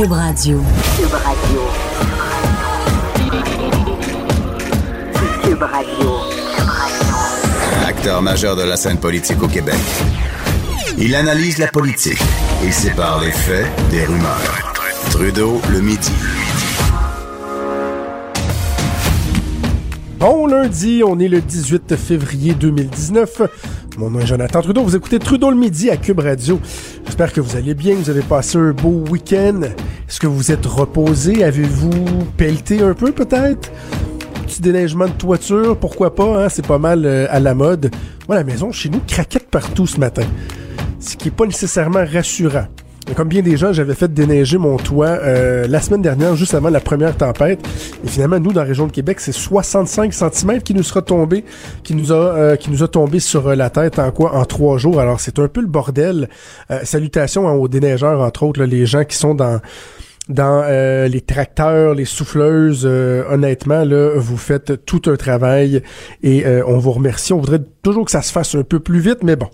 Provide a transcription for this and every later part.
Cube Radio. Cube Radio. Cube Radio. Acteur majeur de la scène politique au Québec. Il analyse la politique et sépare les faits des rumeurs. Trudeau le midi. Bon lundi, on est le 18 février 2019. Mon nom est Jonathan Trudeau. Vous écoutez Trudeau le midi à Cube Radio. J'espère que vous allez bien, vous avez passé un beau week-end. Est-ce que vous êtes reposé? Avez-vous pelleté un peu peut-être? Petit déneigement de toiture, pourquoi pas, hein? c'est pas mal euh, à la mode. Moi, la maison chez nous craquette partout ce matin. Ce qui est pas nécessairement rassurant. Comme bien des gens, j'avais fait déneiger mon toit euh, la semaine dernière, juste avant la première tempête. Et finalement, nous, dans la région de Québec, c'est 65 cm qui nous sera tombé, qui nous a, euh, qui nous a tombé sur euh, la tête en quoi? En trois jours. Alors, c'est un peu le bordel. salutations aux déneigeurs, entre autres, les gens qui sont dans dans les tracteurs, les souffleuses, honnêtement, là, vous faites tout un travail et on vous remercie. On voudrait toujours que ça se fasse un peu plus vite, mais bon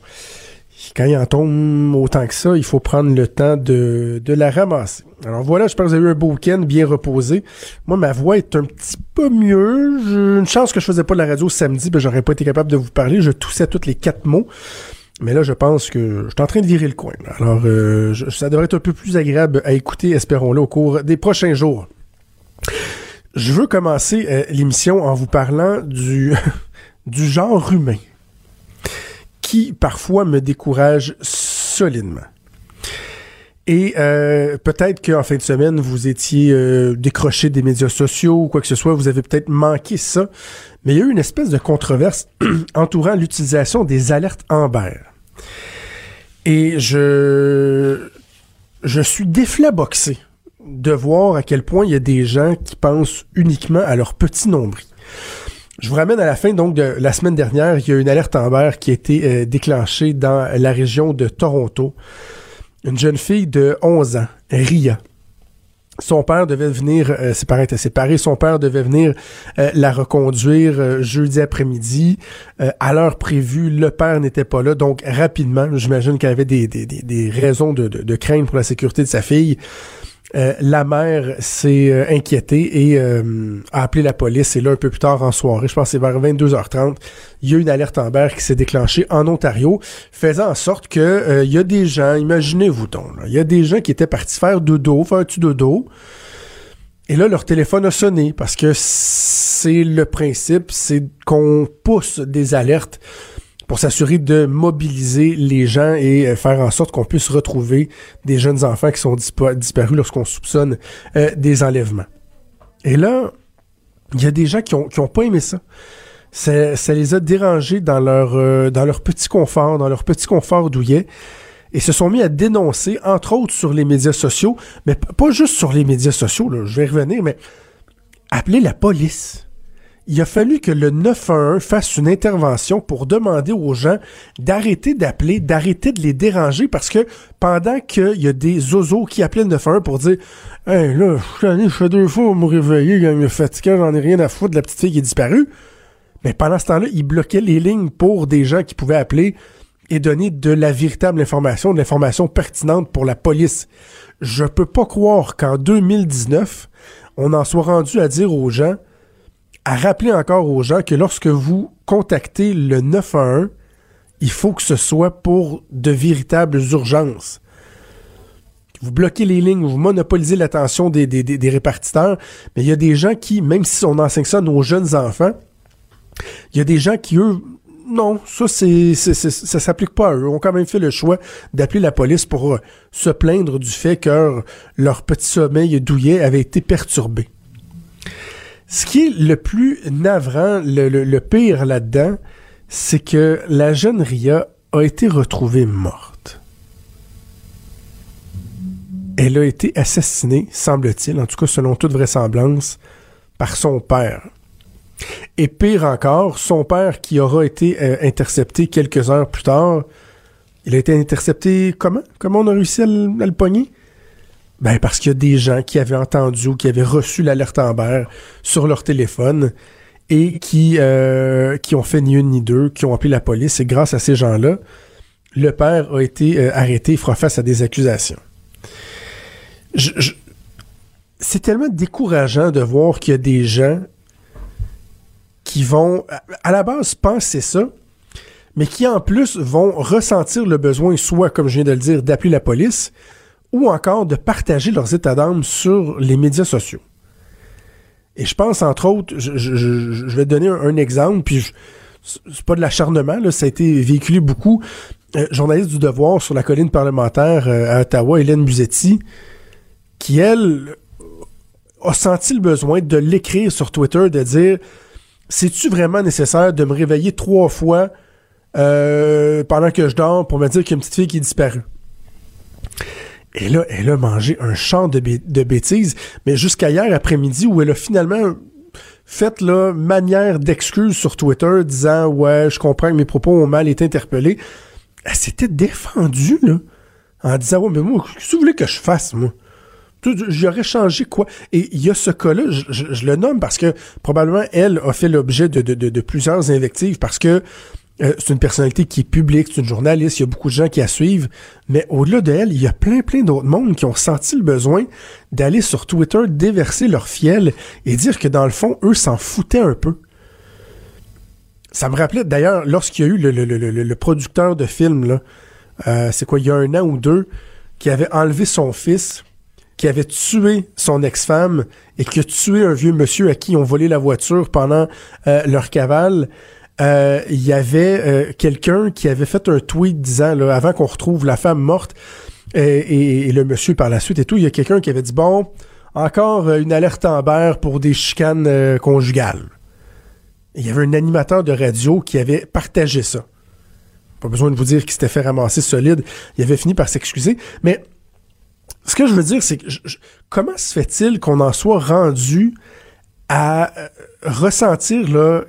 quand il en tombe autant que ça, il faut prendre le temps de, de la ramasser. Alors voilà, j'espère que vous avez eu un beau week-end bien reposé. Moi, ma voix est un petit peu mieux. J'ai une chance que je faisais pas de la radio samedi, ben j'aurais pas été capable de vous parler. Je toussais tous les quatre mots. Mais là, je pense que je suis en train de virer le coin. Alors, euh, ça devrait être un peu plus agréable à écouter, espérons-le, au cours des prochains jours. Je veux commencer euh, l'émission en vous parlant du, du genre humain qui parfois me décourage solidement. Et euh, peut-être qu'en fin de semaine, vous étiez euh, décroché des médias sociaux ou quoi que ce soit, vous avez peut-être manqué ça. Mais il y a eu une espèce de controverse entourant l'utilisation des alertes Amber. Et je, je suis déflaboxé de voir à quel point il y a des gens qui pensent uniquement à leur petit nombril. Je vous ramène à la fin donc de la semaine dernière. Il y a une alerte Amber qui a été euh, déclenchée dans la région de Toronto. Une jeune fille de 11 ans, Ria. Son père devait venir, euh, ses parents étaient séparés, son père devait venir euh, la reconduire jeudi après-midi. à l'heure prévue, le père n'était pas là, donc rapidement, j'imagine qu'elle avait des, des, des, raisons de, de, de crainte pour la sécurité de sa fille. Euh, la mère s'est euh, inquiétée et euh, a appelé la police. Et là, un peu plus tard en soirée, je pense que c'est vers 22h30, il y a une alerte Amber qui s'est déclenchée en Ontario, faisant en sorte que il y a des gens, imaginez-vous donc, il y a des gens qui étaient partis faire dodo, faire un petit dodo. Et là, leur téléphone a sonné parce que c'est le principe, c'est qu'on pousse des alertes pour s'assurer de mobiliser les gens et euh, faire en sorte qu'on puisse retrouver des jeunes enfants qui sont disparus lorsqu'on soupçonne euh, des enlèvements. Et là, il y a des gens qui ont, pas aimé ça. ça. les a dérangés dans leur, euh, dans leur petit confort, dans leur petit confort douillet, et se sont mis à dénoncer, entre autres sur les médias sociaux, mais pas juste sur les médias sociaux, je vais revenir, mais appeler la police il a fallu que le 911 fasse une intervention pour demander aux gens d'arrêter d'appeler, d'arrêter de les déranger parce que pendant qu'il y a des oiseaux qui appelaient le 911 pour dire Hey là, je fais deux fois me réveiller, il me fatigué, j'en ai rien à foutre de la petite fille qui est disparue. Mais pendant ce temps-là, il bloquait les lignes pour des gens qui pouvaient appeler et donner de la véritable information, de l'information pertinente pour la police. Je peux pas croire qu'en 2019, on en soit rendu à dire aux gens à rappeler encore aux gens que lorsque vous contactez le 911, il faut que ce soit pour de véritables urgences. Vous bloquez les lignes, vous monopolisez l'attention des, répartiteurs, mais il y a des gens qui, même si on enseigne ça à nos jeunes enfants, il y a des gens qui, eux, non, ça c'est, s'applique pas à eux. ont quand même fait le choix d'appeler la police pour euh, se plaindre du fait que leur petit sommeil douillet avait été perturbé. Ce qui est le plus navrant, le, pire là-dedans, c'est que la jeune Ria a été retrouvée morte. Elle a été assassinée, semble-t-il, en tout cas selon toute vraisemblance, par son père. Et pire encore, son père qui aura été euh, intercepté quelques heures plus tard, il a été intercepté comment? Comment on a réussi à le, à? Ben parce qu'il y a des gens qui avaient entendu ou qui avaient reçu l'alerte Amber sur leur téléphone et qui, euh, qui ont fait ni une ni deux, qui ont appelé la police. Et grâce à ces gens-là, le père a été euh, arrêté, il fera face à des accusations. C'est tellement décourageant de voir qu'il y a des gens qui vont, à la base, penser ça, mais qui en plus vont ressentir le besoin, soit, comme je viens de le dire, d'appeler la police, ou encore de partager leurs états d'âme sur les médias sociaux. Et je pense, entre autres, je, vais te donner un, exemple, puis c'est pas de l'acharnement, là, ça a été véhiculé beaucoup. Euh, journaliste du Devoir sur la colline parlementaire euh, à Ottawa, Hélène Buzetti, qui, elle, a senti le besoin de l'écrire sur Twitter, de dire C'est-tu vraiment nécessaire de me réveiller trois fois euh, pendant que je dors pour me dire qu'il y a une petite fille qui est disparue? Et là, elle a mangé un champ de, bêtises, mais jusqu'à hier après-midi où elle a finalement fait la manière d'excuse sur Twitter disant Ouais, je comprends que mes propos ont mal été interpellés. Elle s'était défendue, là, en disant Ouais, mais moi, qu'est-ce que vous voulez que je fasse, moi? J'aurais changé quoi? Et il y a ce cas-là, je, le nomme parce que probablement elle a fait l'objet de, plusieurs invectives parce que euh, c'est une personnalité qui est publique, c'est une journaliste, il y a beaucoup de gens qui la suivent, mais au-delà de elle, il y a plein plein d'autres mondes qui ont senti le besoin d'aller sur Twitter déverser leur fiel et dire que dans le fond, eux s'en foutaient un peu. Ça me rappelait d'ailleurs lorsqu'il y a eu le, le, le, le, producteur de film, euh, c'est quoi, il y a un an ou deux, qui avait enlevé son fils qui avait tué son ex-femme et qui a tué un vieux monsieur à qui ont volé la voiture pendant euh, leur cavale. Euh, il y avait euh, quelqu'un qui avait fait un tweet disant, là, avant qu'on retrouve la femme morte et, le monsieur par la suite et tout, il y a quelqu'un qui avait dit, bon, encore une alerte Amber pour des chicanes conjugales. il y avait un animateur de radio qui avait partagé ça. Pas besoin de vous dire qu'il s'était fait ramasser solide. Il avait fini par s'excuser. Mais ce que je veux dire, c'est que comment se fait-il qu'on en soit rendu à euh, ressentir là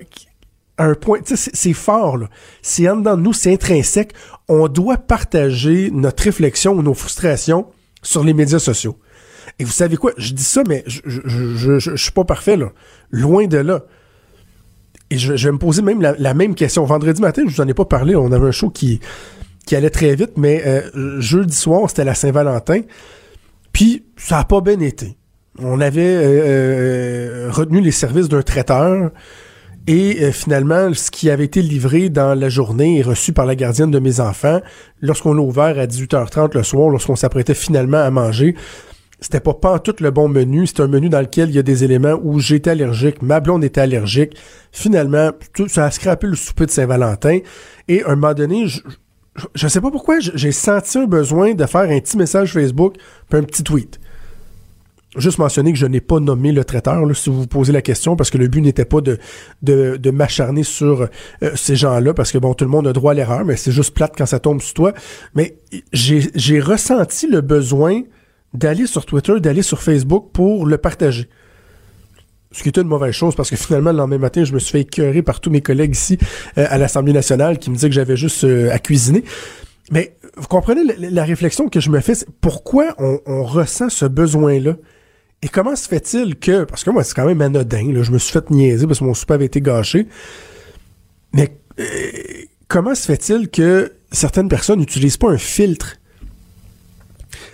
un point, c'est fort, là. C'est en dedans de nous, c'est intrinsèque. On doit partager notre réflexion ou nos frustrations sur les médias sociaux. Et vous savez quoi? Je dis ça, mais je, suis pas parfait, là. Loin de là. Et je, vais me poser même la, même question. Vendredi matin, je vous en ai pas parlé. On avait un show qui, allait très vite, mais euh, jeudi soir, c'était la Saint-Valentin. Puis ça n'a pas bien été. On avait euh, euh, retenu les services d'un traiteur et euh, finalement, ce qui avait été livré dans la journée et reçu par la gardienne de mes enfants, lorsqu'on l'a ouvert à 18h30 le soir, lorsqu'on s'apprêtait finalement à manger, c'était pas pas tout le bon menu. C'est un menu dans lequel il y a des éléments où j'étais allergique, ma blonde était allergique. Finalement, tout, ça a scrappé le souper de Saint-Valentin. Et à un moment donné, je, je sais pas pourquoi j'ai senti un besoin de faire un petit message Facebook puis un petit tweet. Juste mentionner que je n'ai pas nommé le traiteur, si vous vous posez la question, parce que le but n'était pas de, de, m'acharner sur euh, ces gens-là, parce que bon, tout le monde a droit à l'erreur, mais c'est juste plate quand ça tombe sur toi. Mais j'ai ressenti le besoin d'aller sur Twitter, d'aller sur Facebook pour le partager. Ce qui était une mauvaise chose parce que finalement, le lendemain matin, je me suis fait écœurer par tous mes collègues ici euh, à l'Assemblée nationale qui me disaient que j'avais juste euh, à cuisiner. Mais vous comprenez la, réflexion que je me fais, pourquoi on, ressent ce besoin-là? Et comment se fait-il que, parce que moi c'est quand même anodin, là, je me suis fait niaiser parce que mon souper avait été gâché, mais euh, comment se fait-il que certaines personnes n'utilisent pas un filtre?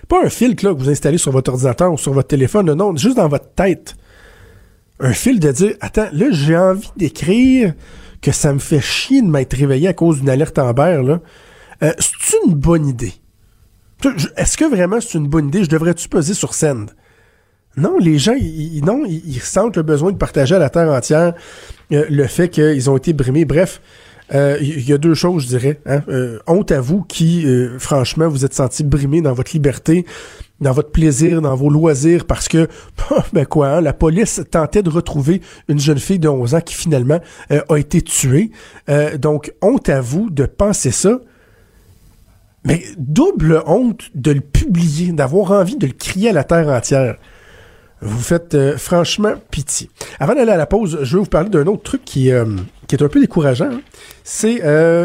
Pas un filtre là, que vous installez sur votre ordinateur ou sur votre téléphone, non, juste dans votre tête un fil de dire Attends, là, j'ai envie d'écrire que ça me fait chier de m'être réveillé à cause d'une alerte Amber, là. Euh, c'est une bonne idée? Est-ce que vraiment c'est une bonne idée? Je devrais-tu peser sur scène? Non, les gens, ils, non, ils, sentent le besoin de partager à la terre entière euh, le fait qu'ils ont été brimés. Bref, euh, il y a deux choses, je dirais. Hein. honte à vous qui, franchement, vous êtes senti brimé dans votre liberté, dans votre plaisir, dans vos loisirs, parce que, ben quoi, hein, la police tentait de retrouver une jeune fille de 11 ans qui finalement euh, a été tuée. Euh, donc, honte à vous de penser ça. Mais double honte de le publier, d'avoir envie de le crier à la terre entière. Vous faites euh, franchement pitié. Avant d'aller à la pause, je vais vous parler d'un autre truc qui, qui est un peu décourageant. Hein. C'est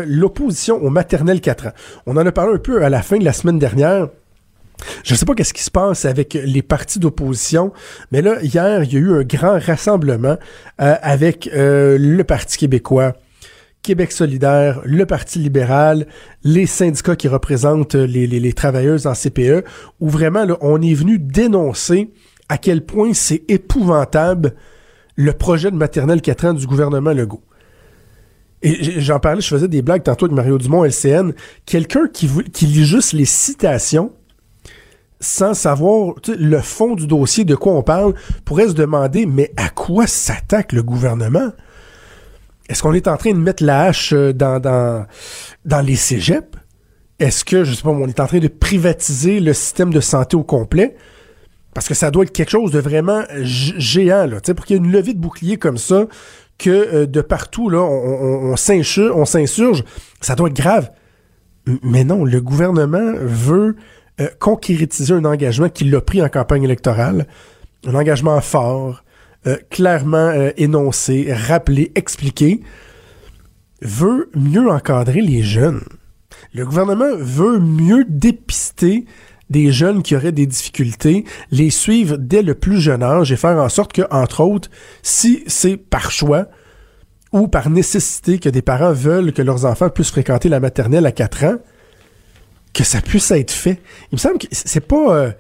l'opposition au maternel 4 ans. On en a parlé un peu à la fin de la semaine dernière. Je ne sais pas qu'est-ce qui se passe avec les partis d'opposition, mais là, hier, il y a eu un grand rassemblement euh, avec euh, le Parti québécois, Québec solidaire, le Parti libéral, les syndicats qui représentent les, travailleuses en CPE, où vraiment, on est venu dénoncer à quel point c'est épouvantable le projet de maternelle 4 ans du gouvernement Legault. Et j'en parlais, je faisais des blagues tantôt avec Mario Dumont, LCN. Quelqu'un qui, lit juste les citations sans savoir le fond du dossier, de quoi on parle, pourrait se demander, mais à quoi s'attaque le gouvernement? Est-ce qu'on est en train de mettre la hache euh, dans, les cégeps? Est-ce que, je sais pas, on est en train de privatiser le système de santé au complet? Parce que ça doit être quelque chose de vraiment géant, là. pour qu'il y ait une levée de bouclier comme ça, que euh, de partout, là, on, s'insurge, ça doit être grave. Mais non, le gouvernement veut euh, concrétiser un engagement qu'il a pris en campagne électorale, un engagement fort, euh, clairement énoncé, rappelé, expliqué, veut mieux encadrer les jeunes. Le gouvernement veut mieux dépister des jeunes qui auraient des difficultés, les suivre dès le plus jeune âge et faire en sorte que, entre autres, si c'est par choix ou par nécessité que des parents veulent que leurs enfants puissent fréquenter la maternelle à 4 ans, que ça puisse être fait. Il me semble que c'est pas euh,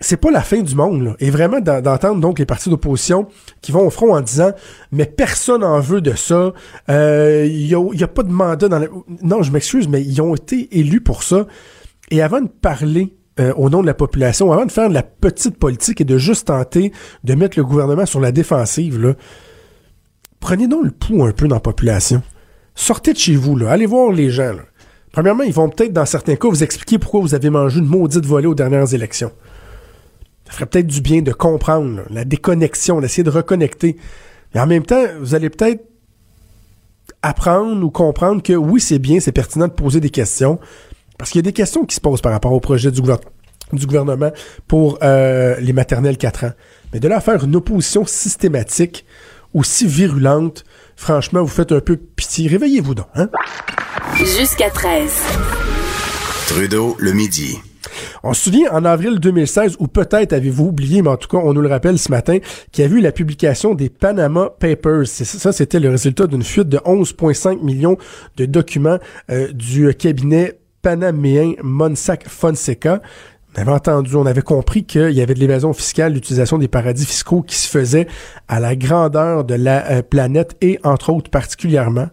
c'est pas la fin du monde là. et vraiment d'entendre donc les partis d'opposition qui vont au front en disant mais personne en veut de ça il euh, y, a, pas de mandat dans la... non je m'excuse mais ils ont été élus pour ça et avant de parler euh, au nom de la population avant de faire de la petite politique et de juste tenter de mettre le gouvernement sur la défensive prenez donc le pouls un peu dans la population sortez de chez vous là allez voir les gens Premièrement, ils vont peut-être, dans certains cas, vous expliquer pourquoi vous avez mangé une maudite volée aux dernières élections. Ça ferait peut-être du bien de comprendre la déconnexion, d'essayer de reconnecter. Et en même temps, vous allez peut-être apprendre ou comprendre que oui, c'est bien, c'est pertinent de poser des questions. Parce qu'il y a des questions qui se posent par rapport au projet du, gouvernement pour euh, les maternelles 4 ans. Mais de là à faire une opposition systématique aussi virulente, franchement, vous faites un peu pitié. Réveillez-vous donc, hein? Jusqu'à 13. Trudeau, le midi. On se souvient en avril 2016, ou peut-être avez-vous oublié, mais en tout cas, on nous le rappelle ce matin, qu'il y a eu la publication des Panama Papers. Ça, c'était le résultat d'une fuite de 11,5 millions de documents euh, du cabinet panaméen Monsac Fonseca. On avait entendu, on avait compris qu'il y avait de l'évasion fiscale, l'utilisation des paradis fiscaux qui se faisait à la grandeur de la euh, planète et entre autres particulièrement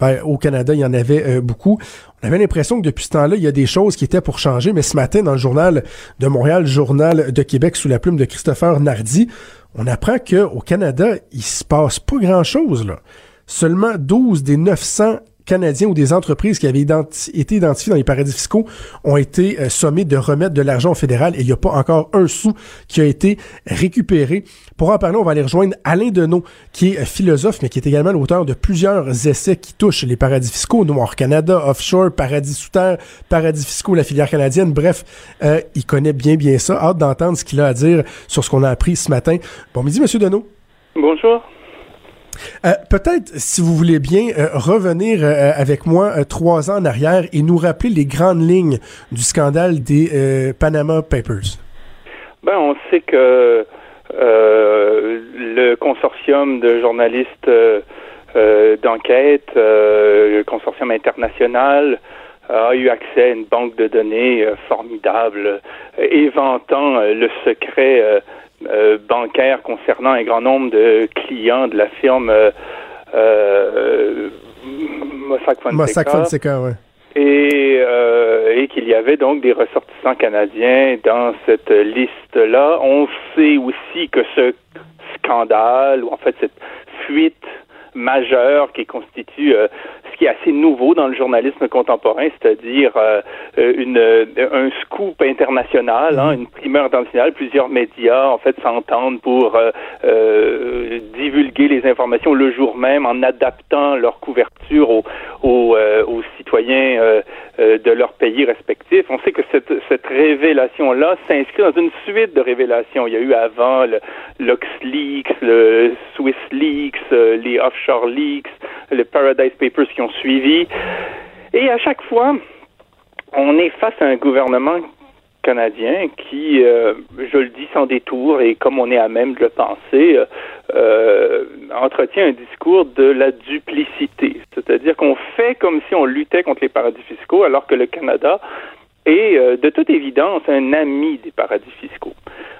ben, au Canada, il y en avait euh, beaucoup. On avait l'impression que depuis ce temps-là, il y a des choses qui étaient pour changer, mais ce matin, dans le journal de Montréal, journal de Québec, sous la plume de Christopher Nardi, on apprend qu'au Canada, il se passe pas grand-chose. Seulement 12 des 900 Canadiens ou des entreprises qui avaient été identifiées dans les paradis fiscaux ont été euh, sommés de remettre de l'argent au fédéral et il n'y a pas encore un sou qui a été récupéré. Pour en parler, on va aller rejoindre Alain Deneau, qui est euh, philosophe, mais qui est également l'auteur de plusieurs essais qui touchent les paradis fiscaux, Noir Canada, Offshore, Paradis sous terre, Paradis fiscaux, la filière canadienne. Bref, euh, il connaît bien bien ça. Hâte d'entendre ce qu'il a à dire sur ce qu'on a appris ce matin. Bon midi, Monsieur Deneau. Bonjour. Euh, peut-être, si vous voulez bien, euh, revenir euh, avec moi trois ans en arrière et nous rappeler les grandes lignes du scandale des Panama Papers. Ben, on sait que le consortium de journalistes d'enquête, le consortium international, a eu accès à une banque de données formidable, éventant le secret euh, bancaire concernant un grand nombre de clients de la firme euh, euh, Mossack Fonseca. Mossack Fonseca, ouais. Et, euh, et qu'il y avait donc des ressortissants canadiens dans cette liste-là. On sait aussi que ce scandale, ou en fait cette fuite majeure qui constitue euh, qui est assez nouveau dans le journalisme contemporain, c'est-à-dire euh, une un scoop international, hein, une primeur internationale. Plusieurs médias en fait s'entendent pour euh, divulguer les informations le jour même en adaptant leur couverture aux, aux, aux citoyens de leur pays respectifs. On sait que cette, cette révélation-là s'inscrit dans une suite de révélations. Il y a eu avant le LuxLeaks, le Swiss Leaks, les offshore Leaks, les Paradise Papers qui ont suivi. Et à chaque fois, on est face à un gouvernement canadien qui, euh, je le dis sans détour et comme on est à même de le penser, euh, entretient un discours de la duplicité. C'est-à-dire qu'on fait comme si on luttait contre les paradis fiscaux alors que le Canada est, euh, de toute évidence, un ami des paradis fiscaux.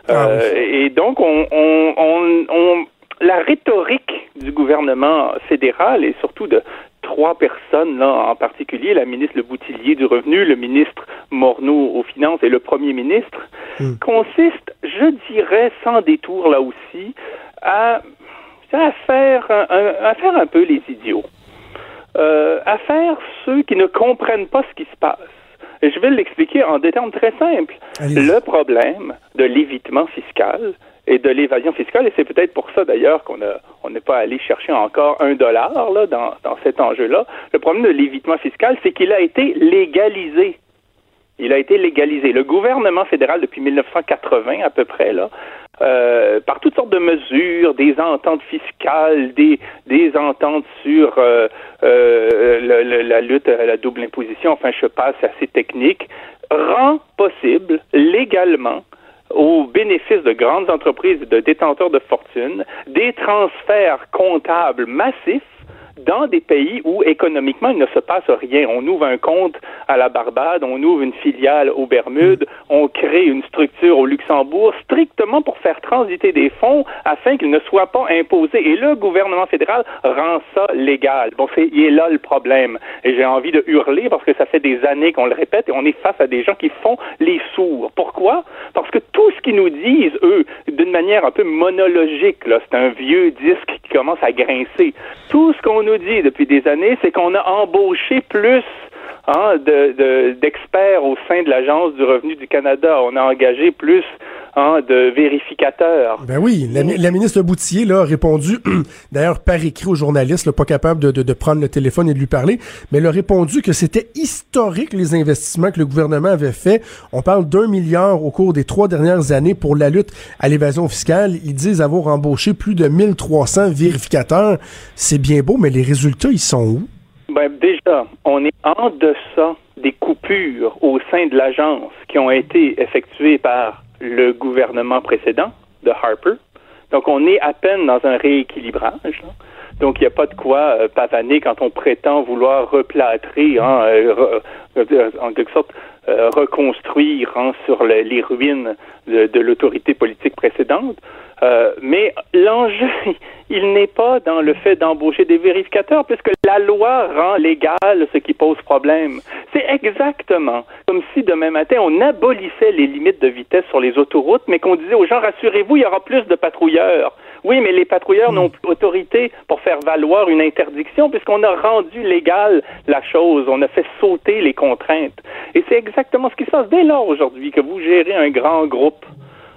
Ah et donc, on, on, on, on la rhétorique du gouvernement fédéral et surtout de trois personnes là en particulier, la ministre Le Boutillier du Revenu, le ministre Morneau aux Finances et le Premier ministre, Hmm. consiste, je dirais, sans détour là aussi, à, à faire un, un- à faire un peu les idiots, euh, à faire ceux qui ne comprennent pas ce qui se passe. Et je vais l'expliquer en des termes très simples. Le problème de l'évitement fiscal et de l'évasion fiscale, et c'est peut-être pour ça d'ailleurs qu'on on n'est pas allé chercher encore un dollar là dans, dans cet enjeu-là. Le problème de l'évitement fiscal, c'est qu'il a été légalisé. Il a été légalisé. Le gouvernement fédéral, depuis 1980 à peu près, là, euh, par toutes sortes de mesures, des ententes fiscales, des, des ententes sur euh, euh, la lutte à la double imposition, enfin je passe assez technique, rend possible légalement au bénéfice de grandes entreprises et de détenteurs de fortune des transferts comptables massifs dans des pays où économiquement il ne se passe rien. On ouvre un compte à la Barbade, on ouvre une filiale aux Bermudes, on crée une structure au Luxembourg strictement pour faire transiter des fonds afin qu'ils ne soient pas imposés. Et le gouvernement fédéral rend ça légal. Bon, c'est il est là le problème. Et j'ai envie de hurler parce que ça fait des années qu'on le répète et on est face à des gens qui font les sourds. Pourquoi? Parce que tout ce qu'ils nous disent, eux, d'une manière un peu monologique, là, c'est un vieux disque qui commence à grincer. Tout ce qu'on nous dit depuis des années, c'est qu'on a embauché plus hein, de- de- d'experts au sein de l'Agence du revenu du Canada. On a engagé plus hein, de vérificateurs. Ben oui, la, mi- la ministre Boutillier là, a répondu, d'ailleurs par écrit aux journalistes, là, pas capable de, de, de prendre le téléphone et de lui parler, mais elle a répondu que c'était historique les investissements que le gouvernement avait fait. On parle d'un milliard au cours des trois dernières années pour la lutte à l'évasion fiscale. Ils disent avoir embauché plus de 1300 vérificateurs. C'est bien beau, mais les résultats, ils sont où? Ben, déjà, on est en deçà des coupures au sein de l'agence qui ont été effectuées par le gouvernement précédent de Harper. Donc, on est à peine dans un rééquilibrage. Donc, il n'y a pas de quoi euh, pavaner quand on prétend vouloir replâtrer, hein, euh, en quelque sorte, euh, reconstruire hein, sur le- les ruines de, de l'autorité politique précédente. Euh, mais l'enjeu, il n'est pas dans le fait d'embaucher des vérificateurs, puisque la loi rend légal ce qui pose problème. C'est exactement comme si demain matin on abolissait les limites de vitesse sur les autoroutes, mais qu'on disait aux gens rassurez-vous, il y aura plus de patrouilleurs. Oui, mais les patrouilleurs n'ont plus autorité pour faire valoir une interdiction puisqu'on a rendu légal la chose, on a fait sauter les contraintes. Et c'est exactement ce qui se passe dès lors aujourd'hui que vous gérez un grand groupe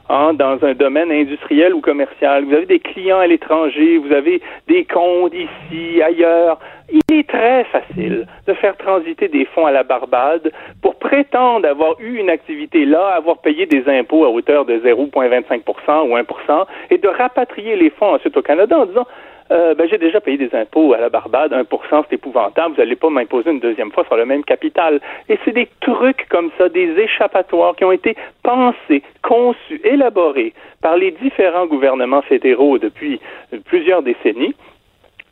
hein, dans un domaine industriel ou commercial. Vous avez des clients à l'étranger, vous avez des comptes ici, ailleurs. Il est très facile de faire transiter des fonds à la Barbade pour prétendre avoir eu une activité là, avoir payé des impôts à hauteur de 0,25% ou 1% et de rapatrier les fonds ensuite au Canada en disant euh, ben, j'ai déjà payé des impôts à la Barbade, 1% c'est épouvantable, vous n'allez pas m'imposer une deuxième fois sur le même capital. Et c'est des trucs comme ça, des échappatoires qui ont été pensés, conçus, élaborés par les différents gouvernements fédéraux depuis plusieurs décennies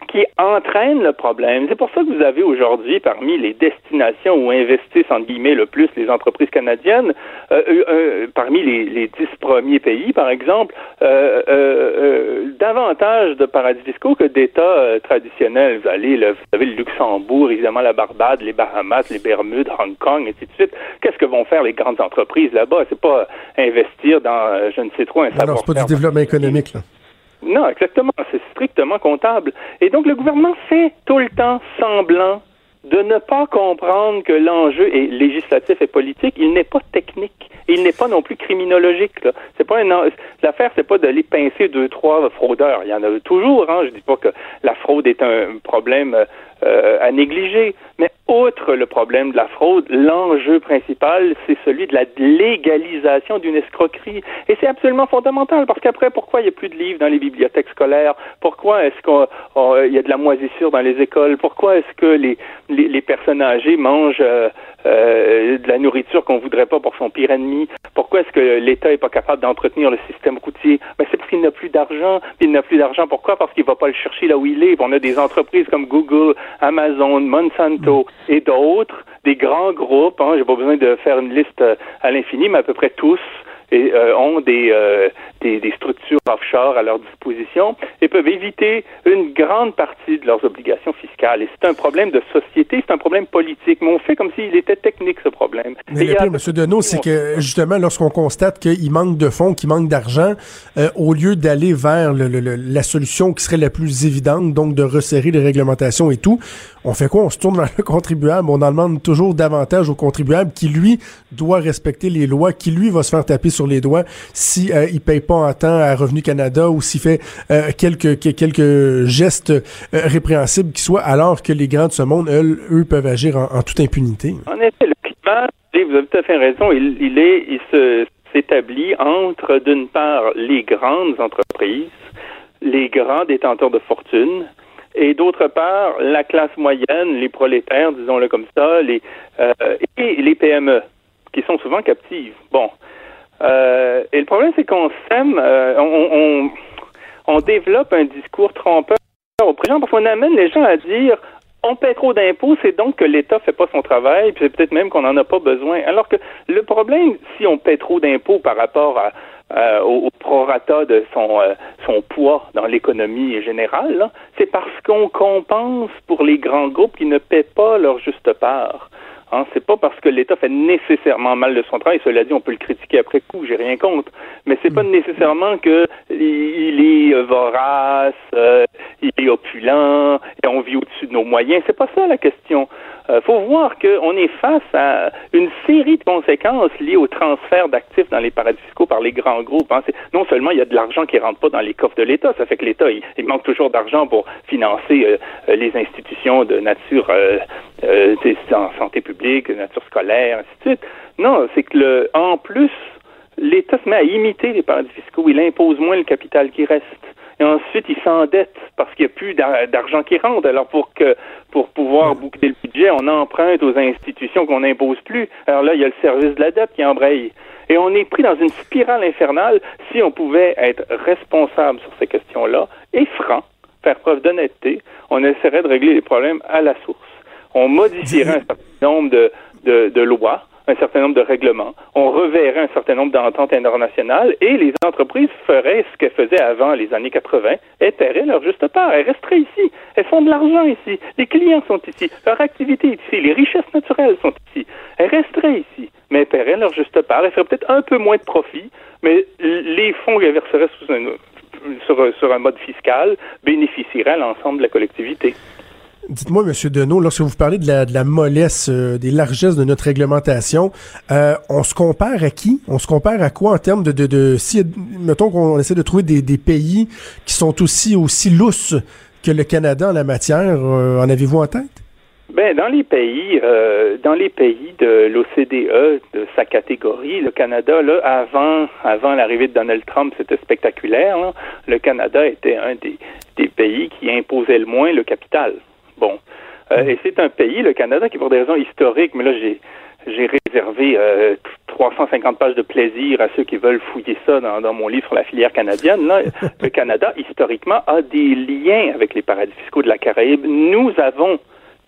qui entraînent le problème. C'est pour ça que vous avez aujourd'hui, parmi les destinations où investissent, entre guillemets, le plus les entreprises canadiennes, euh, euh, euh, parmi les, les dix premiers pays, par exemple, euh, euh, euh, davantage de paradis fiscaux que d'États traditionnels. Vous allez, le, vous avez le Luxembourg, évidemment la Barbade, les Bahamas, les Bermudes, Hong Kong, et ainsi de suite. Qu'est-ce que vont faire les grandes entreprises là-bas? C'est pas investir dans, je ne sais trop, un Non, non, c'est pas du savoir-faire développement économique. Là. Non, exactement. C'est strictement comptable. Et donc, le gouvernement fait tout le temps semblant de ne pas comprendre que l'enjeu est législatif et politique. Il n'est pas technique. Il n'est pas non plus criminologique. C'est pas un l'affaire, c'est pas d'aller pincer deux trois fraudeurs. Il y en a toujours. Hein. Je dis pas que la fraude est un problème euh, à négliger, mais outre le problème de la fraude, l'enjeu principal, c'est celui de la légalisation d'une escroquerie. Et c'est absolument fondamental parce qu'après, pourquoi il n'y a plus de livres dans les bibliothèques scolaires? Pourquoi est-ce qu'il y a de la moisissure dans les écoles? Pourquoi est-ce que les, les, les personnes âgées mangent euh, euh, de la nourriture qu'on voudrait pas pour son pire ennemi Pourquoi est-ce que l'État est pas capable d'entretenir le système routier? Ben, C'est parce qu'il n'a plus d'argent. Il n'a plus d'argent. Pourquoi? Parce qu'il va pas le chercher là où il est. On a des entreprises comme Google, Amazon, Monsanto et d'autres, des grands groupes. Hein, J'ai pas besoin de faire une liste euh, à l'infini, mais à peu près tous et euh, ont des, euh, des, des, structures offshore à leur disposition et peuvent éviter une grande partie de leurs obligations fiscales. Et c'est un problème de société, c'est un problème politique. Mais on fait comme s'il était technique, ce problème. Mais le pire, M. Deneau, c'est que justement, lorsqu'on constate qu'il manque de fonds, qu'il manque d'argent, euh, au lieu d'aller vers le, le, la solution qui serait la plus évidente, donc de resserrer les réglementations et tout, on fait quoi? On se tourne vers le contribuable, on en demande toujours davantage au contribuable qui, lui, doit respecter les lois, qui, lui, va se faire taper sur les doigts si euh, il paye pas en temps à Revenu Canada ou s'il fait euh, quelques quelques gestes euh, répréhensibles qui soient, alors que les grands de ce monde, eux, eux peuvent agir en, toute impunité. En effet, le climat, vous avez tout à fait raison, il, il est, il se s'établit entre, d'une part, les grandes entreprises, les grands détenteurs de fortune, et d'autre part, la classe moyenne, les prolétaires, disons-le comme ça, les, euh, et les PME, qui sont souvent captives. Bon. Euh, et le problème, c'est qu'on sème, euh, on, développe un discours trompeur auprès des gens, parce qu'on amène les gens à dire on paie trop d'impôts, c'est donc que l'État fait pas son travail, puis c'est peut-être même qu'on n'en a pas besoin. Alors que le problème, si on paie trop d'impôts par rapport à, euh, au, prorata de son, euh, son poids dans l'économie générale, c'est parce qu'on compense pour les grands groupes qui ne paient pas leur juste part. Hein, c'est pas parce que l'État fait nécessairement mal de son travail. Cela dit, on peut le critiquer après coup, j'ai rien contre. Mais c'est pas mm. nécessairement que il est vorace, euh, il est opulent, et on vit au-dessus de nos moyens. C'est pas ça la question. Euh, faut voir qu'on est face à une série de conséquences liées au transfert d'actifs dans les paradis fiscaux par les grands groupes. Hein. Non seulement il y a de l'argent qui rentre pas dans les coffres de l'État, ça fait que l'État il, manque toujours d'argent pour financer euh, euh les institutions de nature euh en santé publique, de nature scolaire, ainsi de suite. Non, c'est que le, en plus, l'État se met à imiter les paradis fiscaux. Il impose moins le capital qui reste et ensuite il s'endette parce qu'il n'y a plus d'argent qui rentre. Alors pour que pour pouvoir boucler le budget, on emprunte aux institutions qu'on n'impose plus. Alors là, il y a le service de la dette qui embraye. Et on est pris dans une spirale infernale. Si on pouvait être responsable sur ces questions-là et franc, faire preuve d'honnêteté, on essaierait de régler les problèmes à la source. On modifierait un certain nombre de, de, de lois un certain nombre de règlements, on reverrait un certain nombre d'ententes internationales et les entreprises feraient ce qu'elles faisaient avant les années 80, elles paieraient leur juste part, elles resteraient ici, elles font de l'argent ici, les clients sont ici, leur activité est ici, les richesses naturelles sont ici, elles resteraient ici, mais elles paieraient leur juste part, elles feraient peut-être un peu moins de profit, mais les fonds qu'elles verseraient sous un, sur, sur un mode fiscal bénéficieraient à l'ensemble de la collectivité. Dites-moi, Monsieur Deneau, lorsque vous parlez de la, mollesse, euh, des largesses de notre réglementation, euh, on se compare à qui? On se compare à quoi en termes de, de, de si, mettons qu'on essaie de trouver des, pays qui sont aussi, aussi lousses que le Canada en la matière, euh, en avez-vous en tête? Ben, dans les pays, euh, dans les pays de l'OCDE, de sa catégorie, le Canada, là, avant, avant l'arrivée de Donald Trump, c'était spectaculaire. Le Canada était un des pays qui imposait le moins le capital. Bon. Euh, et c'est un pays, le Canada, qui pour des raisons historiques, mais là j'ai j'ai réservé euh, 350 pages de plaisir à ceux qui veulent fouiller ça dans, dans mon livre sur la filière canadienne. Là, le Canada, historiquement, a des liens avec les paradis fiscaux de la Caraïbe. Nous avons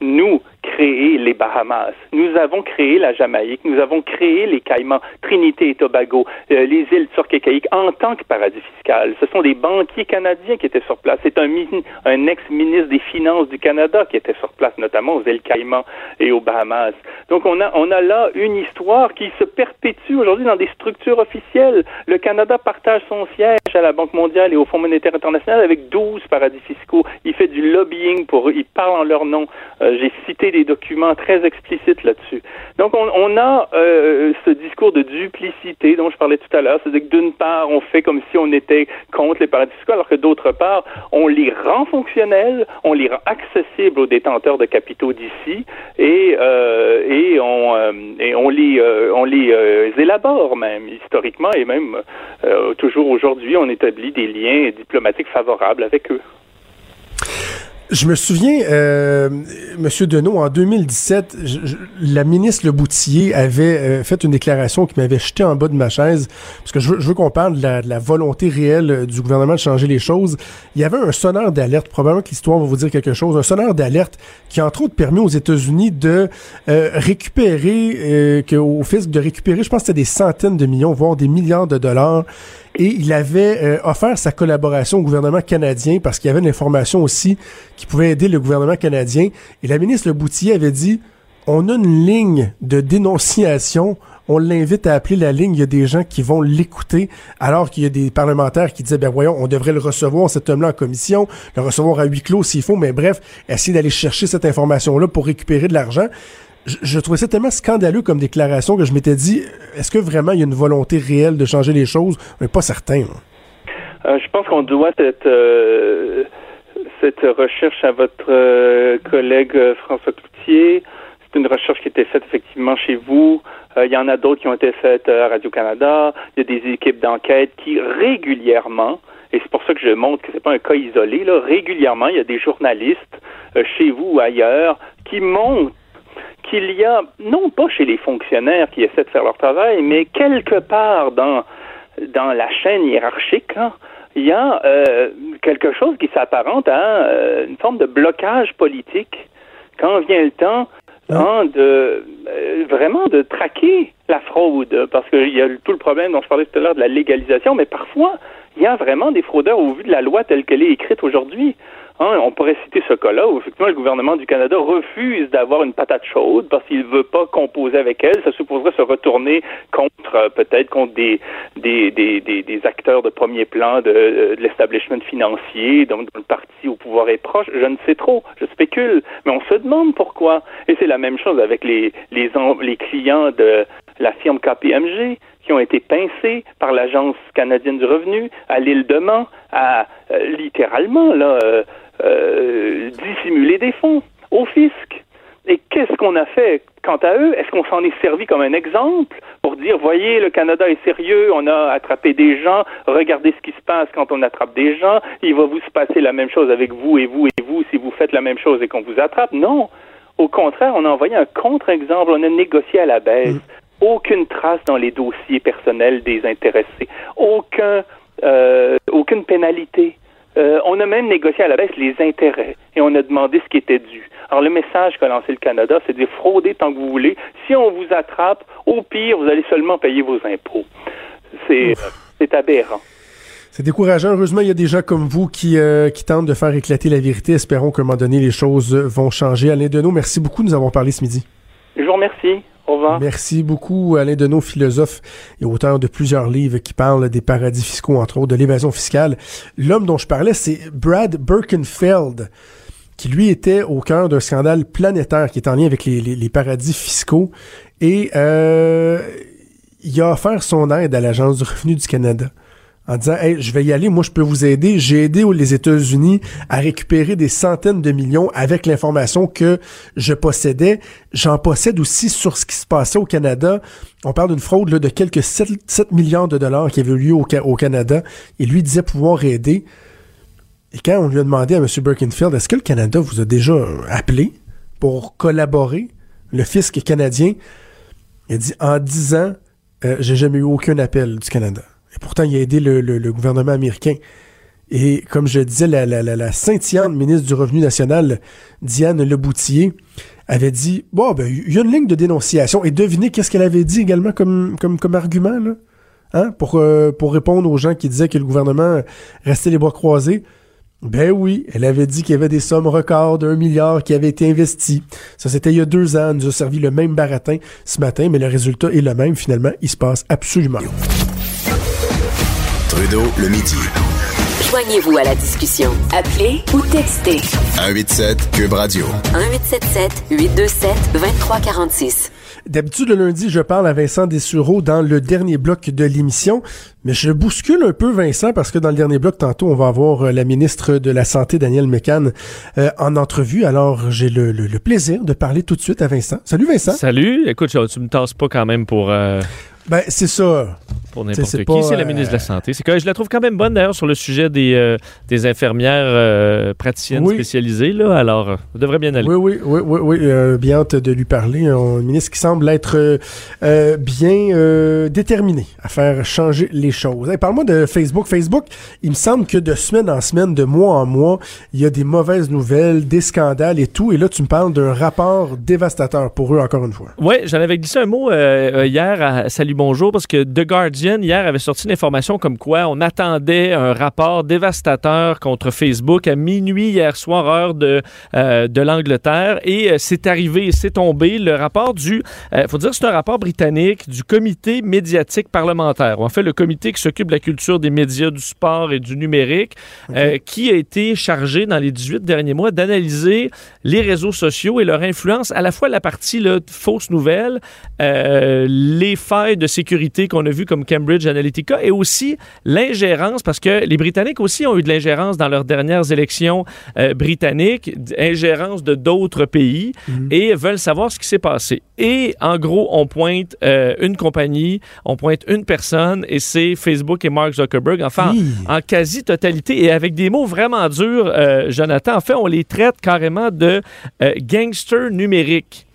nous, créé les Bahamas, nous avons créé la Jamaïque, nous avons créé les Caïmans, Trinité et Tobago, euh, les îles turques et caïques en tant que paradis fiscal. Ce sont des banquiers canadiens qui étaient sur place. C'est un, ex-ministre des Finances du Canada qui était sur place, notamment aux îles Caïmans et aux Bahamas. Donc on a, on a là une histoire qui se perpétue aujourd'hui dans des structures officielles. Le Canada partage son siège à la Banque mondiale et au Fonds monétaire international avec 12 paradis fiscaux. Il fait du lobbying pour, il parle en leur nom. Euh, j'ai cité des documents très explicites là-dessus. Donc, on, a euh, ce discours de duplicité dont je parlais tout à l'heure. C'est-à-dire que d'une part, on fait comme si on était contre les paradis fiscaux, alors que d'autre part, on les rend fonctionnels, on les rend accessibles aux détenteurs de capitaux d'ici et, euh, euh, on les, on les élabore même historiquement et même toujours aujourd'hui, on établit des liens diplomatiques favorables avec eux. Je me souviens, euh, Monsieur Deneau, en 2017, la ministre Le Boutillier avait euh, fait une déclaration qui m'avait jeté en bas de ma chaise, parce que je veux, qu'on parle de la, de la, volonté réelle euh, du gouvernement de changer les choses. Il y avait un sonneur d'alerte, probablement que l'histoire va vous dire quelque chose, un sonneur d'alerte qui, entre autres, permet aux États-Unis de euh, récupérer, euh, que, au fisc de récupérer, je pense que c'était des centaines de millions, voire des milliards de dollars et il avait euh, offert sa collaboration au gouvernement canadien parce qu'il y avait une information aussi qui pouvait aider le gouvernement canadien. Et la ministre Le Boutillier avait dit on a une ligne de dénonciation. On l'invite à appeler la ligne. Il y a des gens qui vont l'écouter, alors qu'il y a des parlementaires qui disaient, ben voyons, on devrait le recevoir, cet homme-là, en commission, le recevoir à huis clos s'il faut, mais bref, essayer d'aller chercher cette information-là pour récupérer de l'argent je, trouvais ça tellement scandaleux comme déclaration que je m'étais dit, est-ce que vraiment il y a une volonté réelle de changer les choses? Mais pas certain. Euh, je pense qu'on doit cette, euh, recherche à votre euh, collègue François Cloutier. C'est une recherche qui a été faite effectivement chez vous. Il y en a d'autres qui ont été faites à Radio-Canada. Il y a des équipes d'enquête qui régulièrement, et c'est pour ça que je montre que c'est pas un cas isolé, là, régulièrement, il y a des journalistes chez vous ou ailleurs qui montrent qu'il y a, non pas chez les fonctionnaires qui essaient de faire leur travail, mais quelque part dans, dans la chaîne hiérarchique, hein, il y a euh, quelque chose qui s'apparente à euh, une forme de blocage politique quand vient le temps hein, de euh, vraiment de traquer la fraude, parce qu'il y a tout le problème dont je parlais tout à l'heure de la légalisation, mais parfois il y a vraiment des fraudeurs au vu de la loi telle qu'elle est écrite aujourd'hui. Hein, on pourrait citer ce cas-là où effectivement le gouvernement du Canada refuse d'avoir une patate chaude parce qu'il ne veut pas composer avec elle. Ça supposerait se retourner contre euh, peut-être contre des des, des, des, acteurs de premier plan de, euh, de l'establishment financier, donc le parti au pouvoir est proche. Je ne sais trop, je spécule, mais on se demande pourquoi. Et c'est la même chose avec les les, les clients de la firme KPMG qui ont été pincés par l'Agence canadienne du revenu à l'île de Mans à euh, littéralement là euh, dissimuler des fonds au fisc. Et qu'est-ce qu'on a fait quant à eux? Est-ce qu'on s'en est servi comme un exemple pour dire, voyez, le Canada est sérieux, on a attrapé des gens, regardez ce qui se passe quand on attrape des gens, il va vous se passer la même chose avec vous et vous et vous si vous faites la même chose et qu'on vous attrape? Non. Au contraire, on a envoyé un contre-exemple, on a négocié à la baisse. Aucune trace dans les dossiers personnels des intéressés. Aucun, euh, aucune pénalité. Euh, on a même négocié à la baisse les intérêts et on a demandé ce qui était dû. Alors le message qu'a lancé le Canada, c'est de frauder tant que vous voulez. Si on vous attrape, au pire, vous allez seulement payer vos impôts. C'est c'est aberrant. C'est décourageant. Heureusement, il y a des gens comme vous qui, euh, qui tentent de faire éclater la vérité. Espérons qu'à un moment donné, les choses vont changer. Alain Deneau, merci beaucoup de nous avoir parlé ce midi. Je vous remercie. Merci beaucoup, Alain Deneau, philosophe et auteur de plusieurs livres qui parlent des paradis fiscaux, entre autres, de l'évasion fiscale. L'homme dont je parlais, c'est Brad Birkenfeld, qui lui était au cœur d'un scandale planétaire qui est en lien avec les, paradis fiscaux. Et euh, il a offert son aide à l'Agence du revenu du Canada en disant hey, je vais y aller, moi je peux vous aider. J'ai aidé les États-Unis à récupérer des centaines de millions avec l'information que je possédais. J'en possède aussi sur ce qui se passait au Canada. On parle d'une fraude de quelques 7, milliards de dollars qui avait eu lieu au, Canada. Et lui disait pouvoir aider. Et quand on lui a demandé à M. Birkenfield, est-ce que le Canada vous a déjà appelé pour collaborer, le fisc canadien, il a dit en 10 ans, euh, j'ai jamais eu aucun appel du Canada. Et pourtant, il a aidé le, gouvernement américain. Et comme je disais, la, la, la, ministre du Revenu national, Diane Leboutillier, avait dit Bon, ben, il y a une ligne de dénonciation. Et devinez qu'est-ce qu'elle avait dit également comme, argument, là? Hein? Pour, euh, pour répondre aux gens qui disaient que le gouvernement restait les bras croisés. Ben oui, elle avait dit qu'il y avait des sommes records d'un milliard qui avaient été investies. Ça, c'était il y a deux ans. Elle nous a servi le même baratin ce matin, mais le résultat est le même. Finalement, il se passe absolument Trudeau, le midi. Joignez-vous à la discussion. Appelez ou textez. 187 Cube Radio. 1877 827 2346. D'habitude, le lundi, je parle à Vincent Dessureau dans le dernier bloc de l'émission, mais je bouscule un peu Vincent parce que dans le dernier bloc, tantôt, on va avoir euh, la ministre de la Santé, Danielle Mécan, euh, en entrevue. Alors, j'ai le, plaisir de parler tout de suite à Vincent. Salut Vincent. Salut. Écoute, tu me tasses pas quand même pour... Euh, Ben, c'est ça pour n'importe qui. C'est la ministre de la Santé. C'est que je la trouve quand même bonne d'ailleurs sur le sujet des, euh, des infirmières euh, praticiennes spécialisées. Là, alors, ça devrait bien aller. Oui, oui, oui, oui, oui euh, bien hâte de lui parler. Un ministre qui semble être bien déterminé à faire changer les choses. Parle-moi de Facebook. Facebook, il me semble que de semaine en semaine, de mois en mois, il y a des mauvaises nouvelles, des scandales et tout. Et là, tu me parles d'un rapport dévastateur pour eux, encore une fois. Oui, j'en avais glissé un mot hier à Salut Bonjour parce que The Guardian hier avait sorti une information comme quoi on attendait un rapport dévastateur contre Facebook à minuit hier soir, heure de, euh, de l'Angleterre. Et euh, c'est arrivé, c'est tombé. Le rapport du, il euh, faut dire, c'est un rapport britannique du comité médiatique parlementaire. En fait, le comité qui s'occupe de la culture des médias, du sport et du numérique, qui a été chargé dans les 18 derniers mois d'analyser les réseaux sociaux et leur influence, à la fois la partie là, fausse nouvelle, les failles de sécurité qu'on a vues comme Cambridge Analytica et aussi l'ingérence, parce que les Britanniques aussi ont eu de l'ingérence dans leurs dernières élections euh, britanniques, ingérence de d'autres pays mhm. et veulent savoir ce qui s'est passé. Et en gros, on pointe euh, une compagnie, on pointe une personne et c'est Facebook et Mark Zuckerberg, enfin en, quasi-totalité et avec des mots vraiment durs, euh, Jonathan. En fait, on les traite carrément de gangsters numériques.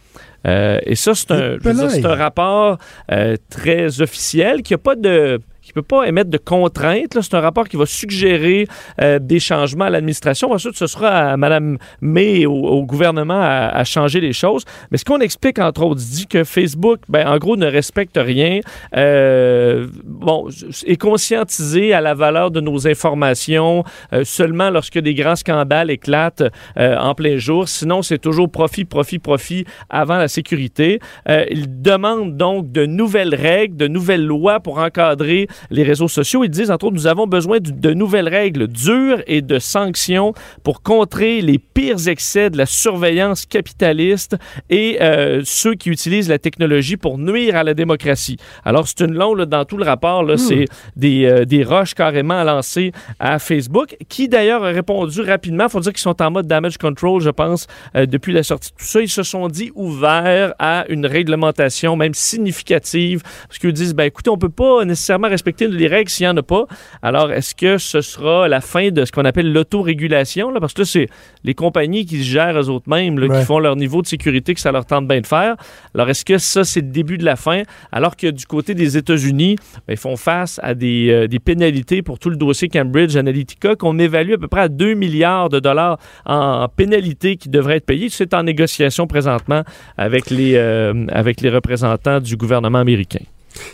Euh, et ça, c'est un, un, rapport euh, très officiel qui n'a pas de ne peut pas émettre de contraintes. C'est un rapport qui va suggérer euh, des changements à l'administration. Ensuite, ce sera à Mme May et au, gouvernement à, changer les choses. Mais ce qu'on explique, entre autres, dit que Facebook, ben, en gros, ne respecte rien. Euh, bon, est conscientisé à la valeur de nos informations euh, seulement lorsque des grands scandales éclatent en plein jour. Sinon, c'est toujours profit, profit, profit avant la sécurité. il demande donc de nouvelles règles, de nouvelles lois pour encadrer les réseaux sociaux. Ils disent, entre autres, nous avons besoin de nouvelles règles dures et de sanctions pour contrer les pires excès de la surveillance capitaliste et euh, ceux qui utilisent la technologie pour nuire à la démocratie. Alors, c'est une longue, dans tout le rapport, là, hmm. c'est des, euh, des roches carrément lancées à Facebook, qui d'ailleurs a répondu rapidement. Il faut dire qu'ils sont en mode damage control, je pense, euh, depuis la sortie de tout ça. Ils se sont dit ouverts à une réglementation, même significative, parce qu'ils disent, ben écoutez, on peut pas nécessairement respecter respecter les règles s'il n'y en a pas. Alors, est-ce que ce sera la fin de ce qu'on appelle l'autorégulation? Parce que là, c'est les compagnies qui se gèrent eux autres mêmes, qui font leur niveau de sécurité que ça leur tente bien de faire. Alors, est-ce que ça, c'est le début de la fin? Alors que du côté des États-Unis, ben, ils font face à des, euh, des, pénalités pour tout le dossier Cambridge Analytica qu'on évalue à peu près à 2 milliards de dollars en, pénalités qui devraient être payées. C'est en négociation présentement avec les, euh, avec les représentants du gouvernement américain.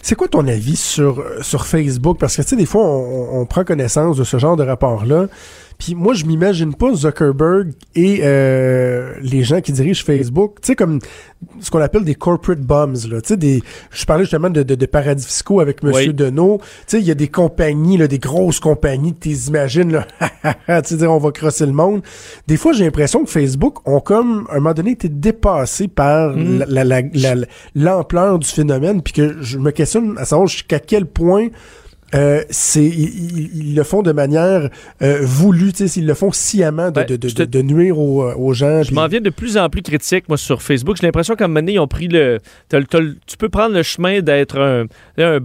C'est quoi ton avis sur, sur Facebook? Parce que, tu sais, des fois, on, on, prend connaissance de ce genre de rapport-là, puis moi, je m'imagine pas Zuckerberg et euh, les gens qui dirigent Facebook, tu sais, comme ce qu'on appelle des corporate bums, là. Tu sais, des, je parlais justement de, de, paradis fiscaux avec Monsieur oui. Deneau. Tu sais, il y a des compagnies, là, des grosses compagnies, tu imagines, là, tu sais, on va crosser le monde. Des fois, j'ai l'impression que Facebook ont comme, à un moment donné, été dépassés par mm. l'ampleur du phénomène, puis que je me questionne à savoir jusqu'à quel point euh, c'est ils, le font de manière euh, voulue, tu sais, ils le font sciemment de, ben, de, de, de nuire aux, euh, aux gens. Je m'en viens de plus en plus critique, moi, sur Facebook. J'ai l'impression qu'à un moment donné, ils ont pris le... tu peux prendre le chemin d'être un, un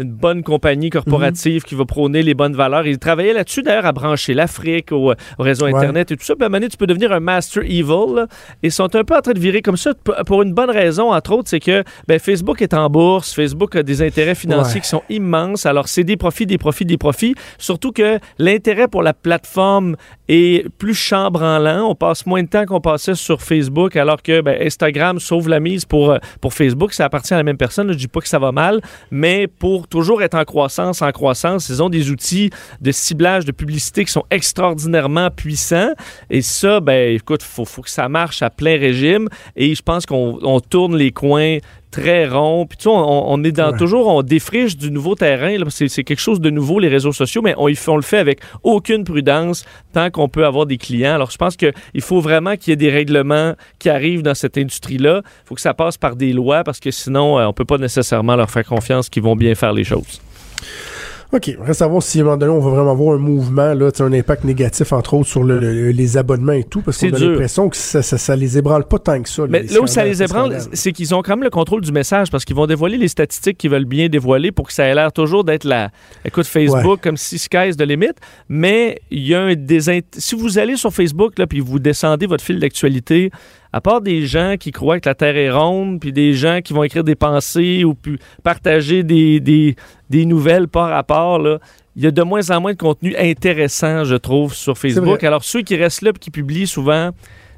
une bonne compagnie corporative qui va prôner les bonnes valeurs. Ils travaillaient là-dessus, d'ailleurs, à brancher l'Afrique au, réseau Internet et tout ça. Puis à un moment donné, tu peux devenir un master evil. Ils sont un peu en train de virer comme ça pour une bonne raison, entre autres, c'est que ben, Facebook est en bourse. Facebook a des intérêts financiers qui sont immenses. Alors, c'est des profits, des profits, des profits. Surtout que l'intérêt pour la plateforme est plus chambranlant. On passe moins de temps qu'on passait sur Facebook, alors que ben, Instagram sauve la mise pour, euh, pour Facebook. Ça appartient à la même personne. Je dis pas que ça va mal, mais pour toujours être en croissance, en croissance. Ils ont des outils de ciblage de publicité qui sont extraordinairement puissants. Et ça, ben, écoute, faut, faut que ça marche à plein régime. Et je pense qu'on tourne les coins très ronds. Puis tu sais, on, est dans toujours, on défriche du nouveau terrain. C'est quelque chose de nouveau, les réseaux sociaux, mais on, on le fait avec aucune prudence tant qu'on peut avoir des clients. Alors, je pense qu'il faut vraiment qu'il y ait des règlements qui arrivent dans cette industrie-là. Il faut que ça passe par des lois parce que sinon, euh, on peut pas nécessairement leur faire confiance qu'ils vont bien faire les choses. OK. Reste à voir si à un moment donné, on va vraiment voir un mouvement, là, un impact négatif, entre autres, sur le, le, les abonnements et tout, parce qu'on a l'impression que ça, ça, ça, les ébranle pas tant que ça. Mais là où ça les ébranle, c'est qu'ils ont quand même le contrôle du message, parce qu'ils vont dévoiler les statistiques qu'ils veulent bien dévoiler pour que ça ait l'air toujours d'être la. Écoute, Facebook, comme si sky's de limite, mais il y a un des. Si vous allez sur Facebook, là, puis vous descendez votre fil d'actualité, à part des gens qui croient que la Terre est ronde, puis des gens qui vont écrire des pensées ou puis partager des, des, des nouvelles par rapport, là, il y a de moins en moins de contenu intéressant, je trouve, sur Facebook. Alors, ceux qui restent là et qui publient souvent,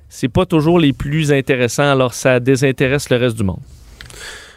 c'est pas toujours les plus intéressants, alors ça désintéresse le reste du monde.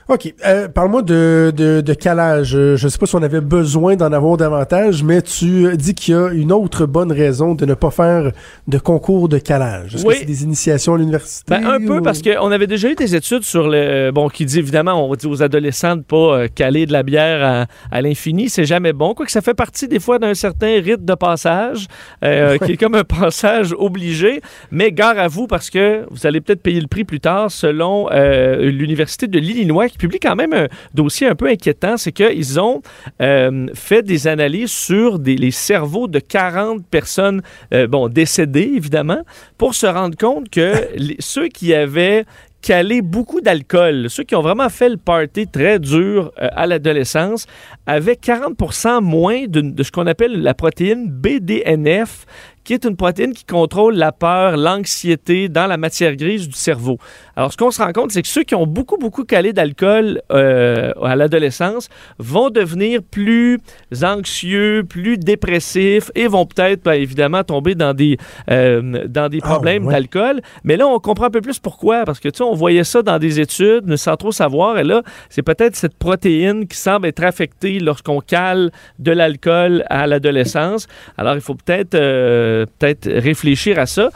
OK. Euh, Parle-moi de, de, de, calage. Je ne sais pas si on avait besoin d'en avoir davantage, mais tu dis qu'il y a une autre bonne raison de ne pas faire de concours de calage. Est-ce que c'est des initiations à l'université? Ben, un peu, parce qu'on avait déjà eu des études sur le... Bon, qui dit évidemment, on dit aux adolescents de pas euh, caler de la bière à, à l'infini. C'est jamais bon. Quoique ça fait partie des fois d'un certain rite de passage, euh, qui est comme un passage obligé. Mais gare à vous, parce que vous allez peut-être payer le prix plus tard, selon euh, l'Université de l'Illinois, qui publie quand même un dossier un peu inquiétant, c'est qu'ils ont euh, fait des analyses sur des, les cerveaux de 40 personnes, euh, bon, décédées évidemment, pour se rendre compte que les, ceux qui avaient calé beaucoup d'alcool, ceux qui ont vraiment fait le party très dur euh, à l'adolescence, avaient 40% moins de, de ce qu'on appelle la protéine BDNF, qui est une protéine qui contrôle la peur, l'anxiété dans la matière grise du cerveau. Alors, ce qu'on se rend compte, c'est que ceux qui ont beaucoup, beaucoup calé d'alcool euh, à l'adolescence vont devenir plus anxieux, plus dépressifs et vont peut-être, ben, évidemment, tomber dans des, euh, dans des ah, problèmes d'alcool. Mais là, on comprend un peu plus pourquoi. Parce que, tu sais, on voyait ça dans des études sans trop savoir. Et là, c'est peut-être cette protéine qui semble être affectée lorsqu'on cale de l'alcool à l'adolescence. Alors, il faut peut-être... Euh, peut-être réfléchir à ça.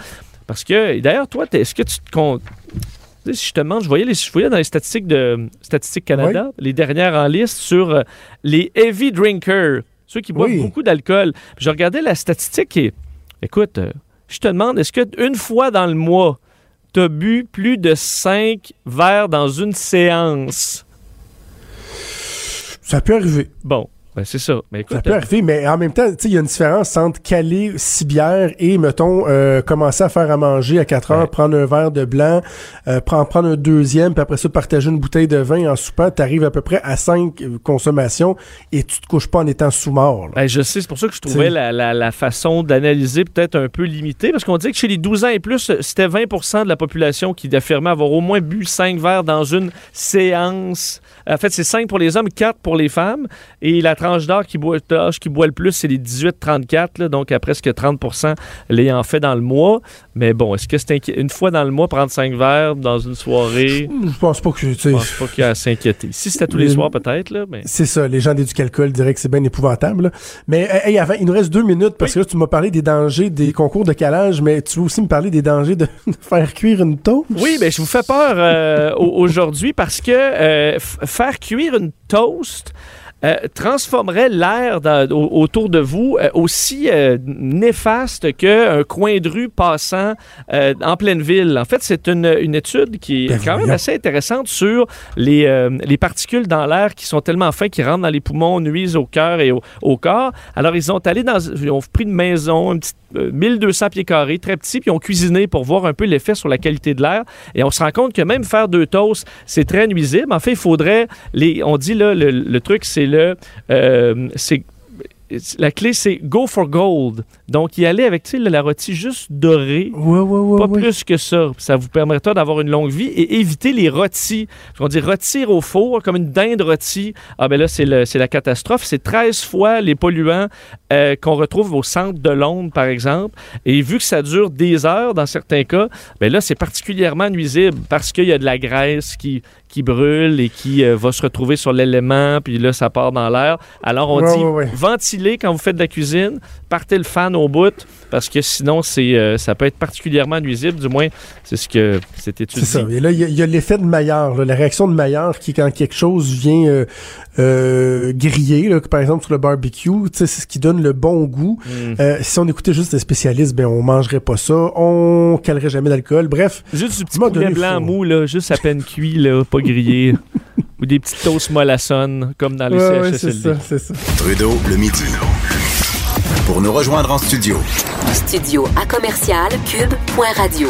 Parce que, d'ailleurs, toi, est-ce que tu te comptes. Si je te demande, je voyais, les, je voyais dans les statistiques de Statistique Canada, les dernières en liste, sur euh, les heavy drinkers, ceux qui boivent beaucoup d'alcool. Je regardais la statistique et, écoute, euh, je te demande, est-ce qu'une fois dans le mois, tu as bu plus de 5 verres dans une séance? Ça peut arriver. Bon. Ben, c'est ça. Mais ça peut arriver, mais en même temps, il y a une différence entre caler six bières et, mettons, euh, commencer à faire à manger à 4 heures, prendre un verre de blanc, euh, prendre, prendre un deuxième, puis après ça, partager une bouteille de vin en soupant. Tu arrives à peu près à 5 consommations et tu te couches pas en étant sous-mort. Ben, je sais, c'est pour ça que je trouvais la, la, la, façon d'analyser peut-être un peu limitée, parce qu'on dit que chez les 12 ans et plus, c'était 20% de la population qui affirmait avoir au moins bu 5 verres dans une séance. En fait, c'est 5 pour les hommes, 4 pour les femmes. Et la tranche d'âge qui boit, qui boit le plus, c'est les 18-34, donc à presque 30 l'ayant fait dans le mois. Mais bon, est-ce que c'est une fois dans le mois, prendre 5 verres dans une soirée? Je pense pas que... Je pense pas qu'il y a à s'inquiéter. Si c'était tous les soirs, peut-être. Mais... C'est ça, les gens d'éducalcool diraient que c'est bien épouvantable. Mais hey, avant, il nous reste deux minutes, parce que là, tu m'as parlé des dangers des concours de calage, mais tu veux aussi me parler des dangers de, faire cuire une toast? Oui, ben je vous fais peur euh, aujourd'hui parce que euh, faire cuire une toast... Euh, transformerait l'air autour de vous euh, aussi euh, néfaste qu'un coin de rue passant en pleine ville. En fait, c'est une, une, étude qui est ben quand même assez intéressante sur les, les particules dans l'air qui sont tellement fins qu'ils rentrent dans les poumons, nuisent au cœur et au, au, corps. Alors, ils ont allé dans... Ils ont pris une maison, une petite 1200 pieds carrés, très petit, puis ils ont cuisiné pour voir un peu l'effet sur la qualité de l'air. Et on se rend compte que même faire deux toasts, c'est très nuisible. En fait, il faudrait, les, on dit là, le, le truc, c'est euh, c'est la clé, c'est go for gold. Donc, y aller avec la rôtie juste dorée, pas plus que ça. Ça vous permettra d'avoir une longue vie et éviter les rôtis. On dit rôtir au four, comme une dinde rôtie. Ah ben là, c'est la catastrophe. C'est 13 fois les polluants euh, qu'on retrouve au centre de Londres, par exemple. Et vu que ça dure des heures dans certains cas, ben là, c'est particulièrement nuisible parce qu'il y a de la graisse qui, qui brûle et qui euh, va se retrouver sur l'élément, puis là, ça part dans l'air. Alors, on dit ventiler quand vous faites de la cuisine, partez le fan au bout, parce que sinon, c'est, euh, ça peut être particulièrement nuisible, du moins, c'est ce que c'est étudié. C'est ça. Et là, il y, a, l'effet de Maillard, la réaction de Maillard, qui quand quelque chose vient euh, griller, là, par exemple sur le barbecue, c'est ce qui donne le bon goût. Mm. si on écoutait juste des spécialistes, ben on mangerait pas ça, on calerait jamais d'alcool, bref. Juste du petit poulet blanc mou, là, juste à peine cuit, là, pas grillé. Ou des petites toasts mollassonnes, comme dans les Ouais, ouais, CHSLD. c'est ça, c'est ça. Trudeau le midi. Pour nous rejoindre en studio, Studio à commercial cube.radio.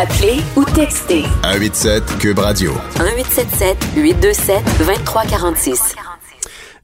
Appelez ou textez 187 Cube Radio. 1877 827 2346.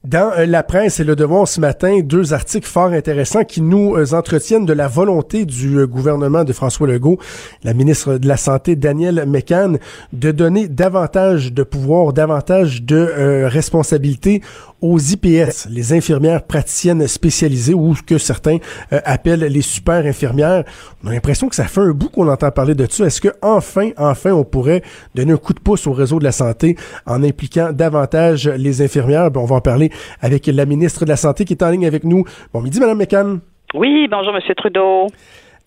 Dans euh, la presse et le devoir ce matin, deux articles fort intéressants qui nous euh, entretiennent de la volonté du euh, gouvernement de François Legault, la ministre de la Santé Danielle McCann, de donner davantage de pouvoir, davantage de euh, responsabilités aux IPS, les infirmières praticiennes spécialisées ou ce que certains euh, appellent les super infirmières. On a l'impression que ça fait un bout qu'on entend parler de ça. Est-ce que enfin, enfin, on pourrait donner un coup de pouce au réseau de la santé en impliquant davantage les infirmières? Ben, on va en parler avec la ministre de la Santé qui est en ligne avec nous. Bon midi, Madame McCann. Oui, bonjour, Monsieur Trudeau.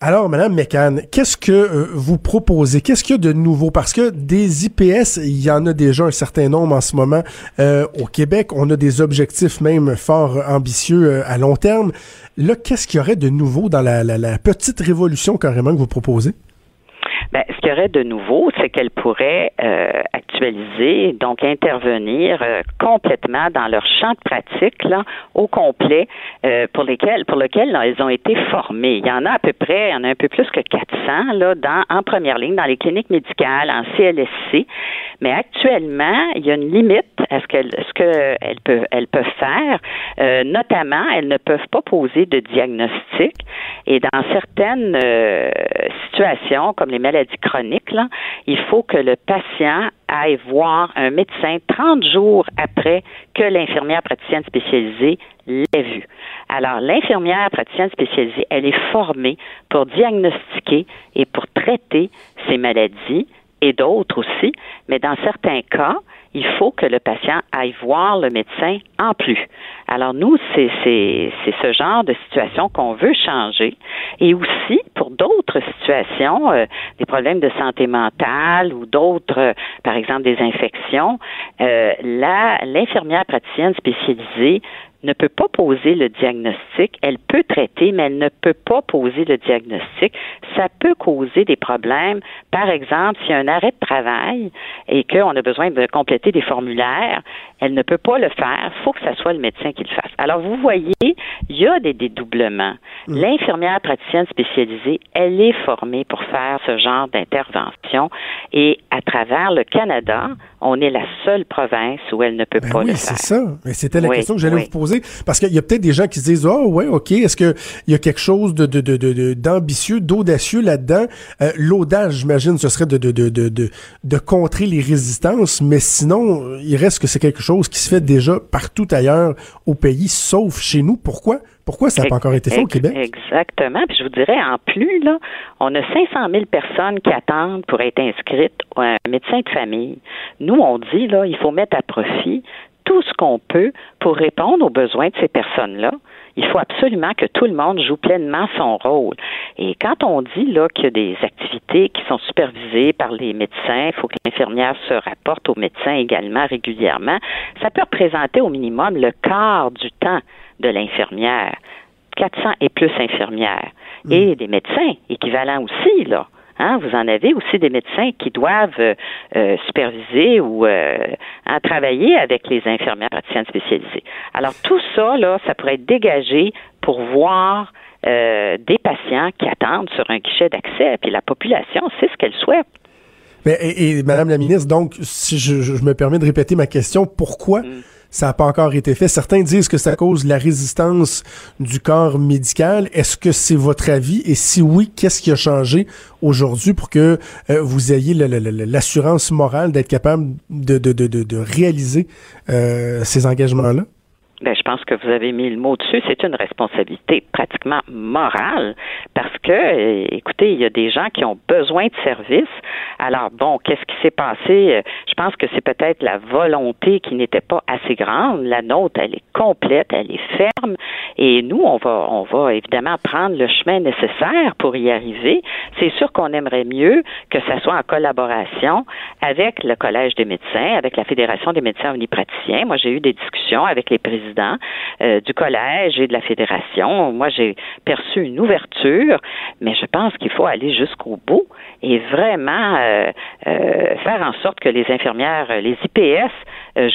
Alors, Madame McCann, qu'est-ce que euh, vous proposez? Qu'est-ce qu'il y a de nouveau? Parce que des IPS, il y en a déjà un certain nombre en ce moment euh, au Québec. On a des objectifs même fort ambitieux euh, à long terme. Là, qu'est-ce qu'il y aurait de nouveau dans la, la- la petite révolution carrément que vous proposez? Ben, ce qu'il y aurait de nouveau, c'est qu'elle pourrait euh, actualiser, donc intervenir euh, complètement dans leur champ de pratique là, au complet euh, pour lesquels pour lequel elles ont été formées. Il y en a à peu près, il y en a un peu plus que 400 là, dans, en première ligne dans les cliniques médicales, en CLSC. Mais actuellement, il y a une limite à ce qu'elles peuvent, elles peuvent faire. Euh, notamment, elles ne peuvent pas poser de diagnostic. Et dans certaines euh, situations, comme les maladies chroniques, là, il faut que le patient aille voir un médecin 30 jours après que l'infirmière praticienne spécialisée l'ait vu. Alors, l'infirmière praticienne spécialisée, elle est formée pour diagnostiquer et pour traiter ces maladies et d'autres aussi, mais dans certains cas, il faut que le patient aille voir le médecin en plus. Alors nous, c'est ce genre de situation qu'on veut changer. Et aussi pour d'autres situations, euh, des problèmes de santé mentale ou d'autres, euh, par exemple des infections, euh, l'infirmière praticienne spécialisée ne peut pas poser le diagnostic. Elle peut traiter, mais elle ne peut pas poser le diagnostic. Ça peut causer des problèmes. Par exemple, s'il y a un arrêt de travail et qu'on a besoin de compléter des formulaires, elle ne peut pas le faire. Il faut que ce soit le médecin qui le fasse. Alors, vous voyez, il y a des dédoublements. L'infirmière praticienne spécialisée, elle est formée pour faire ce genre d'intervention et à travers le Canada, on est la seule province où elle ne peut Ben pas oui, le c'est faire. ça. Mais c'était la Oui, question que j'allais oui. vous poser. Parce qu'il y a peut-être des gens qui se disent, oh ouais, ok, est-ce qu'il y a quelque chose de, de, de, de- de- d'ambitieux, d'audacieux là-dedans? Euh, l'audace, j'imagine, ce serait de, de, de, de, de, de contrer les résistances, mais sinon, il reste que c'est quelque chose qui se fait déjà partout ailleurs au pays, sauf chez nous. Pourquoi? Pourquoi ça n'a pas encore été fait au Québec? Exactement. Puis je vous dirais, en plus, là, on a 500 000 personnes qui attendent pour être inscrites à un médecin de famille. Nous, on dit, là, il faut mettre à profit tout ce qu'on peut pour répondre aux besoins de ces personnes-là. Il faut absolument que tout le monde joue pleinement son rôle. Et quand on dit là qu'il y a des activités qui sont supervisées par les médecins, il faut que l'infirmière se rapporte aux médecins également régulièrement, ça peut représenter au minimum le quart du temps de l'infirmière. 400 et plus infirmières. Et des médecins équivalents aussi, là. Hein, vous en avez aussi des médecins qui doivent euh, euh, superviser ou euh, hein, travailler avec les infirmières praticiennes spécialisées. Alors tout ça, là, ça pourrait être dégagé pour voir euh, des patients qui attendent sur un guichet d'accès. Puis la population, c'est ce qu'elle souhaite. Mais, et, et, Madame la ministre, donc, si je, me permets de répéter ma question, pourquoi ça n'a pas encore été fait? Certains disent que c'est à cause la résistance du corps médical. Est-ce que c'est votre avis? Et si oui, qu'est-ce qui a changé aujourd'hui pour que euh, vous ayez l'assurance morale d'être capable de, de, de, de, de réaliser euh, ces engagements-là? Ben, je pense que vous avez mis le mot dessus. C'est une responsabilité pratiquement morale parce que, euh, écoutez, il y a des gens qui ont besoin de services. Alors, bon, qu'est-ce qui s'est passé? Euh, Je pense que c'est peut-être la volonté qui n'était pas assez grande. La nôtre, elle est complète, elle est ferme. Et nous, on va, on va évidemment prendre le chemin nécessaire pour y arriver. C'est sûr qu'on aimerait mieux que ça soit en collaboration avec le Collège des médecins, avec la Fédération des médecins omnipraticiens. Moi, j'ai eu des discussions avec les présidents euh, du collège et de la fédération. Moi, j'ai perçu une ouverture, mais je pense qu'il faut aller jusqu'au bout et vraiment euh, euh, faire en sorte que les infirmières, les IPS,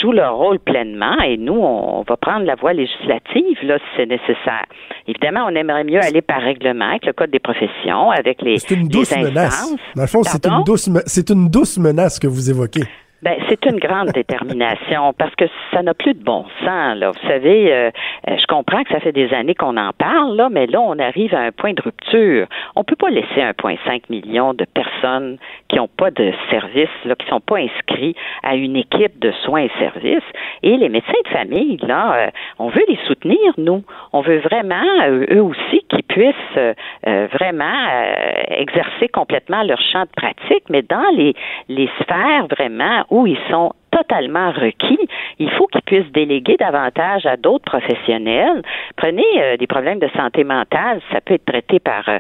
jouent leur rôle pleinement et nous, on, va prendre la voie législative là, si c'est nécessaire. Évidemment, on aimerait mieux aller par règlement avec le Code des professions, avec les, c'est une douce menace. Dans le fond, c'est une, douce, c'est une douce menace que vous évoquez. Ben, c'est une grande détermination parce que ça n'a plus de bon sens. Là. Vous savez, euh, euh, je comprends que ça fait des années qu'on en parle, là, mais là, on arrive à un point de rupture. On peut pas laisser 1,5 million de personnes qui n'ont pas de services, là, qui sont pas inscrits à une équipe de soins et services. Et les médecins de famille, là, euh, on veut les soutenir, nous. On veut vraiment, eux aussi, qu'ils puissent vraiment exercer complètement leur champ de pratique, mais dans les, les sphères vraiment où ils sont totalement requis. Il faut qu'ils puissent déléguer davantage à d'autres professionnels. Prenez euh, des problèmes de santé mentale, ça peut être traité par euh,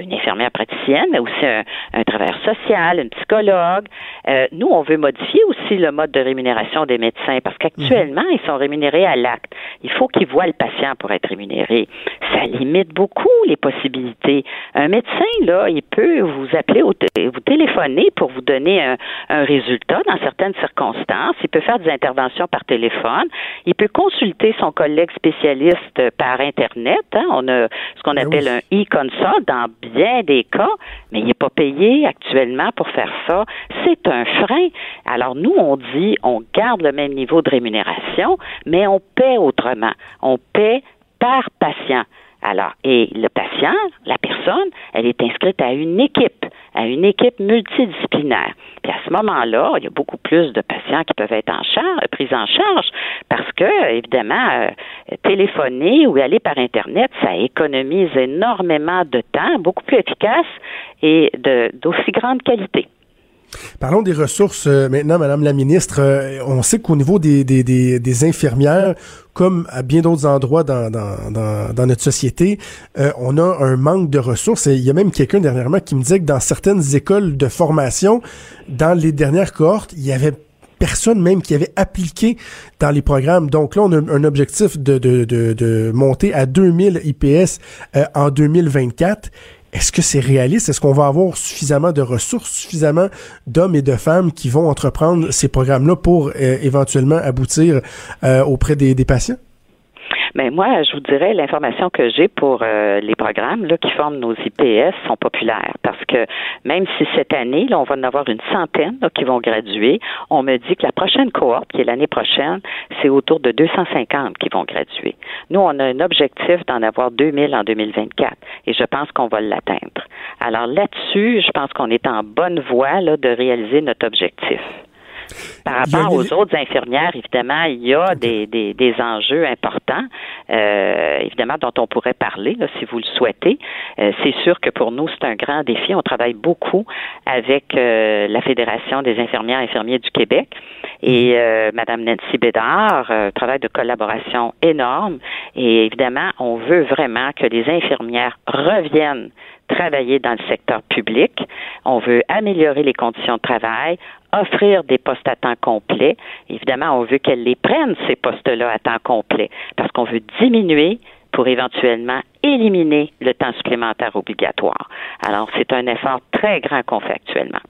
une infirmière praticienne, mais aussi un, un travailleur social, une psychologue. Euh, nous, on veut modifier aussi le mode de rémunération des médecins parce qu'actuellement, mhm. ils sont rémunérés à l'acte. Il faut qu'ils voient le patient pour être rémunéré. Ça limite beaucoup les possibilités. Un médecin, là, il peut vous appeler, ou vous téléphoner pour vous donner un, un résultat dans certaines circonstances il peut faire des interventions par téléphone, il peut consulter son collègue spécialiste par Internet. Hein. On a ce qu'on ben appelle un e-consult dans bien des cas, mais il n'est pas payé actuellement pour faire ça. C'est un frein. Alors nous, on dit, on garde le même niveau de rémunération, mais on paie autrement. On paie par patient. Alors, et le patient, la personne, elle est inscrite à une équipe, à une équipe multidisciplinaire. Puis à ce moment-là, il y a beaucoup plus de patients qui peuvent être en charge, pris en charge, parce que, évidemment, euh, téléphoner ou aller par Internet, ça économise énormément de temps, beaucoup plus efficace et d'aussi grande qualité. Parlons des ressources euh, maintenant, Madame la ministre. Euh, on sait qu'au niveau des, des, des, des, infirmières, comme à bien d'autres endroits dans, dans, dans, notre société, euh, on a un manque de ressources. Il y a même quelqu'un dernièrement qui me disait que dans certaines écoles de formation, dans les dernières cohortes, il y avait personne même qui avait appliqué dans les programmes. Donc là, on a un objectif de, de, de, de monter à 2000 IPS en 2024. Est-ce que c'est réaliste? Est-ce qu'on va avoir suffisamment de ressources, suffisamment d'hommes et de femmes qui vont entreprendre ces programmes-là pour euh, éventuellement aboutir euh, auprès des patients? Mais moi, je vous dirais, l'information que j'ai pour euh, les programmes là, qui forment nos IPS sont populaires parce que même si cette année, là, on va en avoir une centaine qui vont graduer, on me dit que la prochaine cohorte, qui est l'année prochaine, c'est autour de 250 qui vont graduer. Nous, on a un objectif d'en avoir 2000 en 2024 et je pense qu'on va l'atteindre. Alors là-dessus, je pense qu'on est en bonne voie là, de réaliser notre objectif. Par rapport aux autres infirmières, évidemment, il y a des, des, des enjeux importants, euh, évidemment, dont on pourrait parler, là, si vous le souhaitez. Euh, c'est sûr que pour nous, c'est un grand défi. On travaille beaucoup avec euh, la Fédération des infirmières et infirmiers du Québec et euh, Madame Nancy Bédard, travail de collaboration énorme. Et évidemment, on veut vraiment que les infirmières reviennent travailler dans le secteur public. On veut améliorer les conditions de travail, offrir des postes à temps complet. Évidemment, on veut qu'elles les prennent, ces postes-là, à temps complet, parce qu'on veut diminuer pour éventuellement éliminer le temps supplémentaire obligatoire. Alors, c'est un effort très grand qu'on fait actuellement.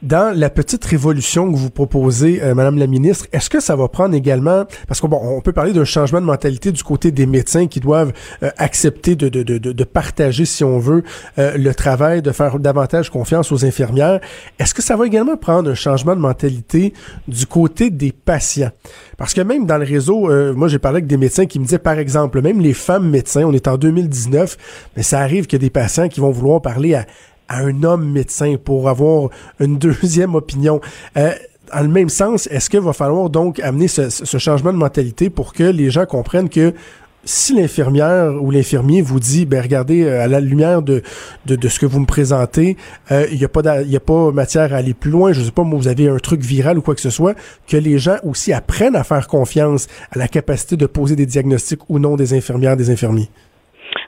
Dans la petite révolution que vous proposez, euh, Madame la ministre, est-ce que ça va prendre également, parce qu'on on peut parler d'un changement de mentalité du côté des médecins qui doivent euh, accepter de, de, de, de, partager, si on veut, euh, le travail, de faire davantage confiance aux infirmières. Est-ce que ça va également prendre un changement de mentalité du côté des patients? Parce que même dans le réseau, moi j'ai parlé avec des médecins qui me disaient, par exemple, même les femmes médecins, on est en 2019, mais ça arrive qu'il y des patients qui vont vouloir parler à à un homme médecin pour avoir une deuxième opinion. Euh, dans le même sens, est-ce qu'il va falloir donc amener ce, changement de mentalité pour que les gens comprennent que si l'infirmière ou l'infirmier vous dit, ben regardez, euh, à la lumière de, de, ce que vous me présentez, euh, il n'y a, pas a pas matière à aller plus loin, je sais pas, moi, vous avez un truc viral ou quoi que ce soit, que les gens aussi apprennent à faire confiance à la capacité de poser des diagnostics ou non des infirmières, des infirmiers.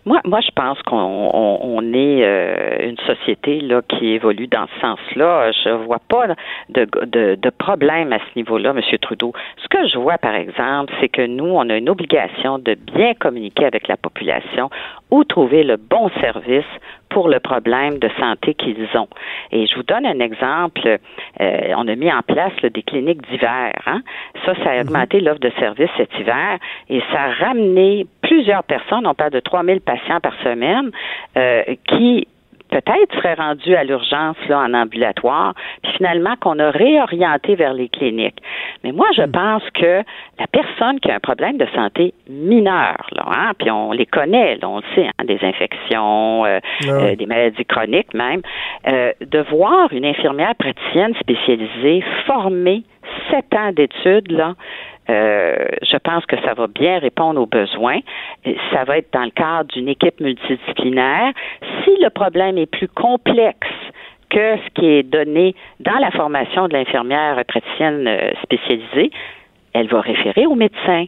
Moi, moi, je pense qu'on on, est euh, une société là qui évolue dans ce sens-là. Je vois pas de, de, de problème à ce niveau-là, M. Trudeau. Ce que je vois, par exemple, c'est que nous, on a une obligation de bien communiquer avec la population où trouver le bon service pour le problème de santé qu'ils ont. Et je vous donne un exemple. Euh, on a mis en place des cliniques d'hiver. Hein? Ça, ça a mhm. augmenté l'offre de services cet hiver et ça a ramené plusieurs personnes, on parle de 3000 patients par semaine, euh, qui peut-être serait rendu à l'urgence là en ambulatoire, puis finalement qu'on a réorienté vers les cliniques. Mais moi, je hmm. pense que la personne qui a un problème de santé mineur, là, hein, puis on les connaît, là, on le sait, hein, des infections, euh, ah euh, des maladies chroniques même, euh, de voir une infirmière praticienne spécialisée formée sept ans d'études là je pense que ça va bien répondre aux besoins. Ça va être dans le cadre d'une équipe multidisciplinaire. Si le problème est plus complexe que ce qui est donné dans la formation de l'infirmière praticienne euh, spécialisée, elle va référer au médecin.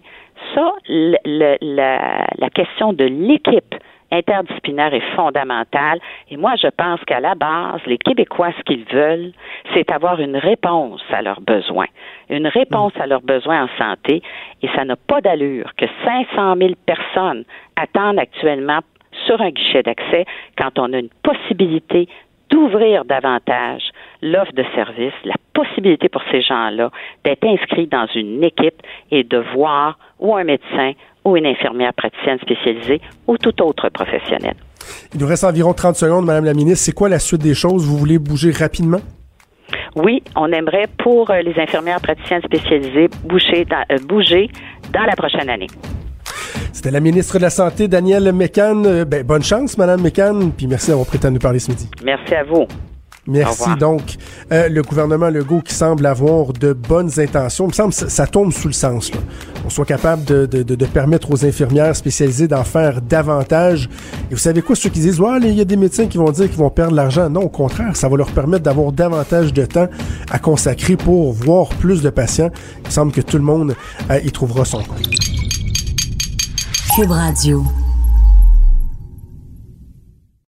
Ça, la, la question de l'équipe interdisciplinaire est fondamentale. Et moi, je pense qu'à la base, les Québécois, ce qu'ils veulent, c'est avoir une réponse à leurs besoins, une réponse à leurs besoins en santé. Et ça n'a pas d'allure que 500 000 personnes attendent actuellement sur un guichet d'accès quand on a une possibilité d'ouvrir davantage l'offre de service, la possibilité pour ces gens-là d'être inscrits dans une équipe et de voir ou un médecin ou une infirmière praticienne spécialisée ou tout autre professionnel. Il nous reste environ 30 secondes, Madame la ministre. C'est quoi la suite des choses? Vous voulez bouger rapidement? Oui, on aimerait pour euh, les infirmières praticiennes spécialisées bouger dans, euh, bouger dans la prochaine année. C'était la ministre de la Santé, Danielle Mécan. Euh, ben, bonne chance, Madame Mécan, puis merci d'avoir prêté à nous parler ce midi. Merci à vous. Merci. Donc, euh, le gouvernement Legault qui semble avoir de bonnes intentions, il me semble que ça, tombe sous le sens. Là. On soit capable de, de, de, permettre aux infirmières spécialisées d'en faire davantage. Et vous savez quoi, ceux qui disent, ouais, il y a des médecins qui vont dire qu'ils vont perdre l'argent. Non, au contraire, ça va leur permettre d'avoir davantage de temps à consacrer pour voir plus de patients. Il semble que tout le monde euh, y trouvera son compte. Cube Radio.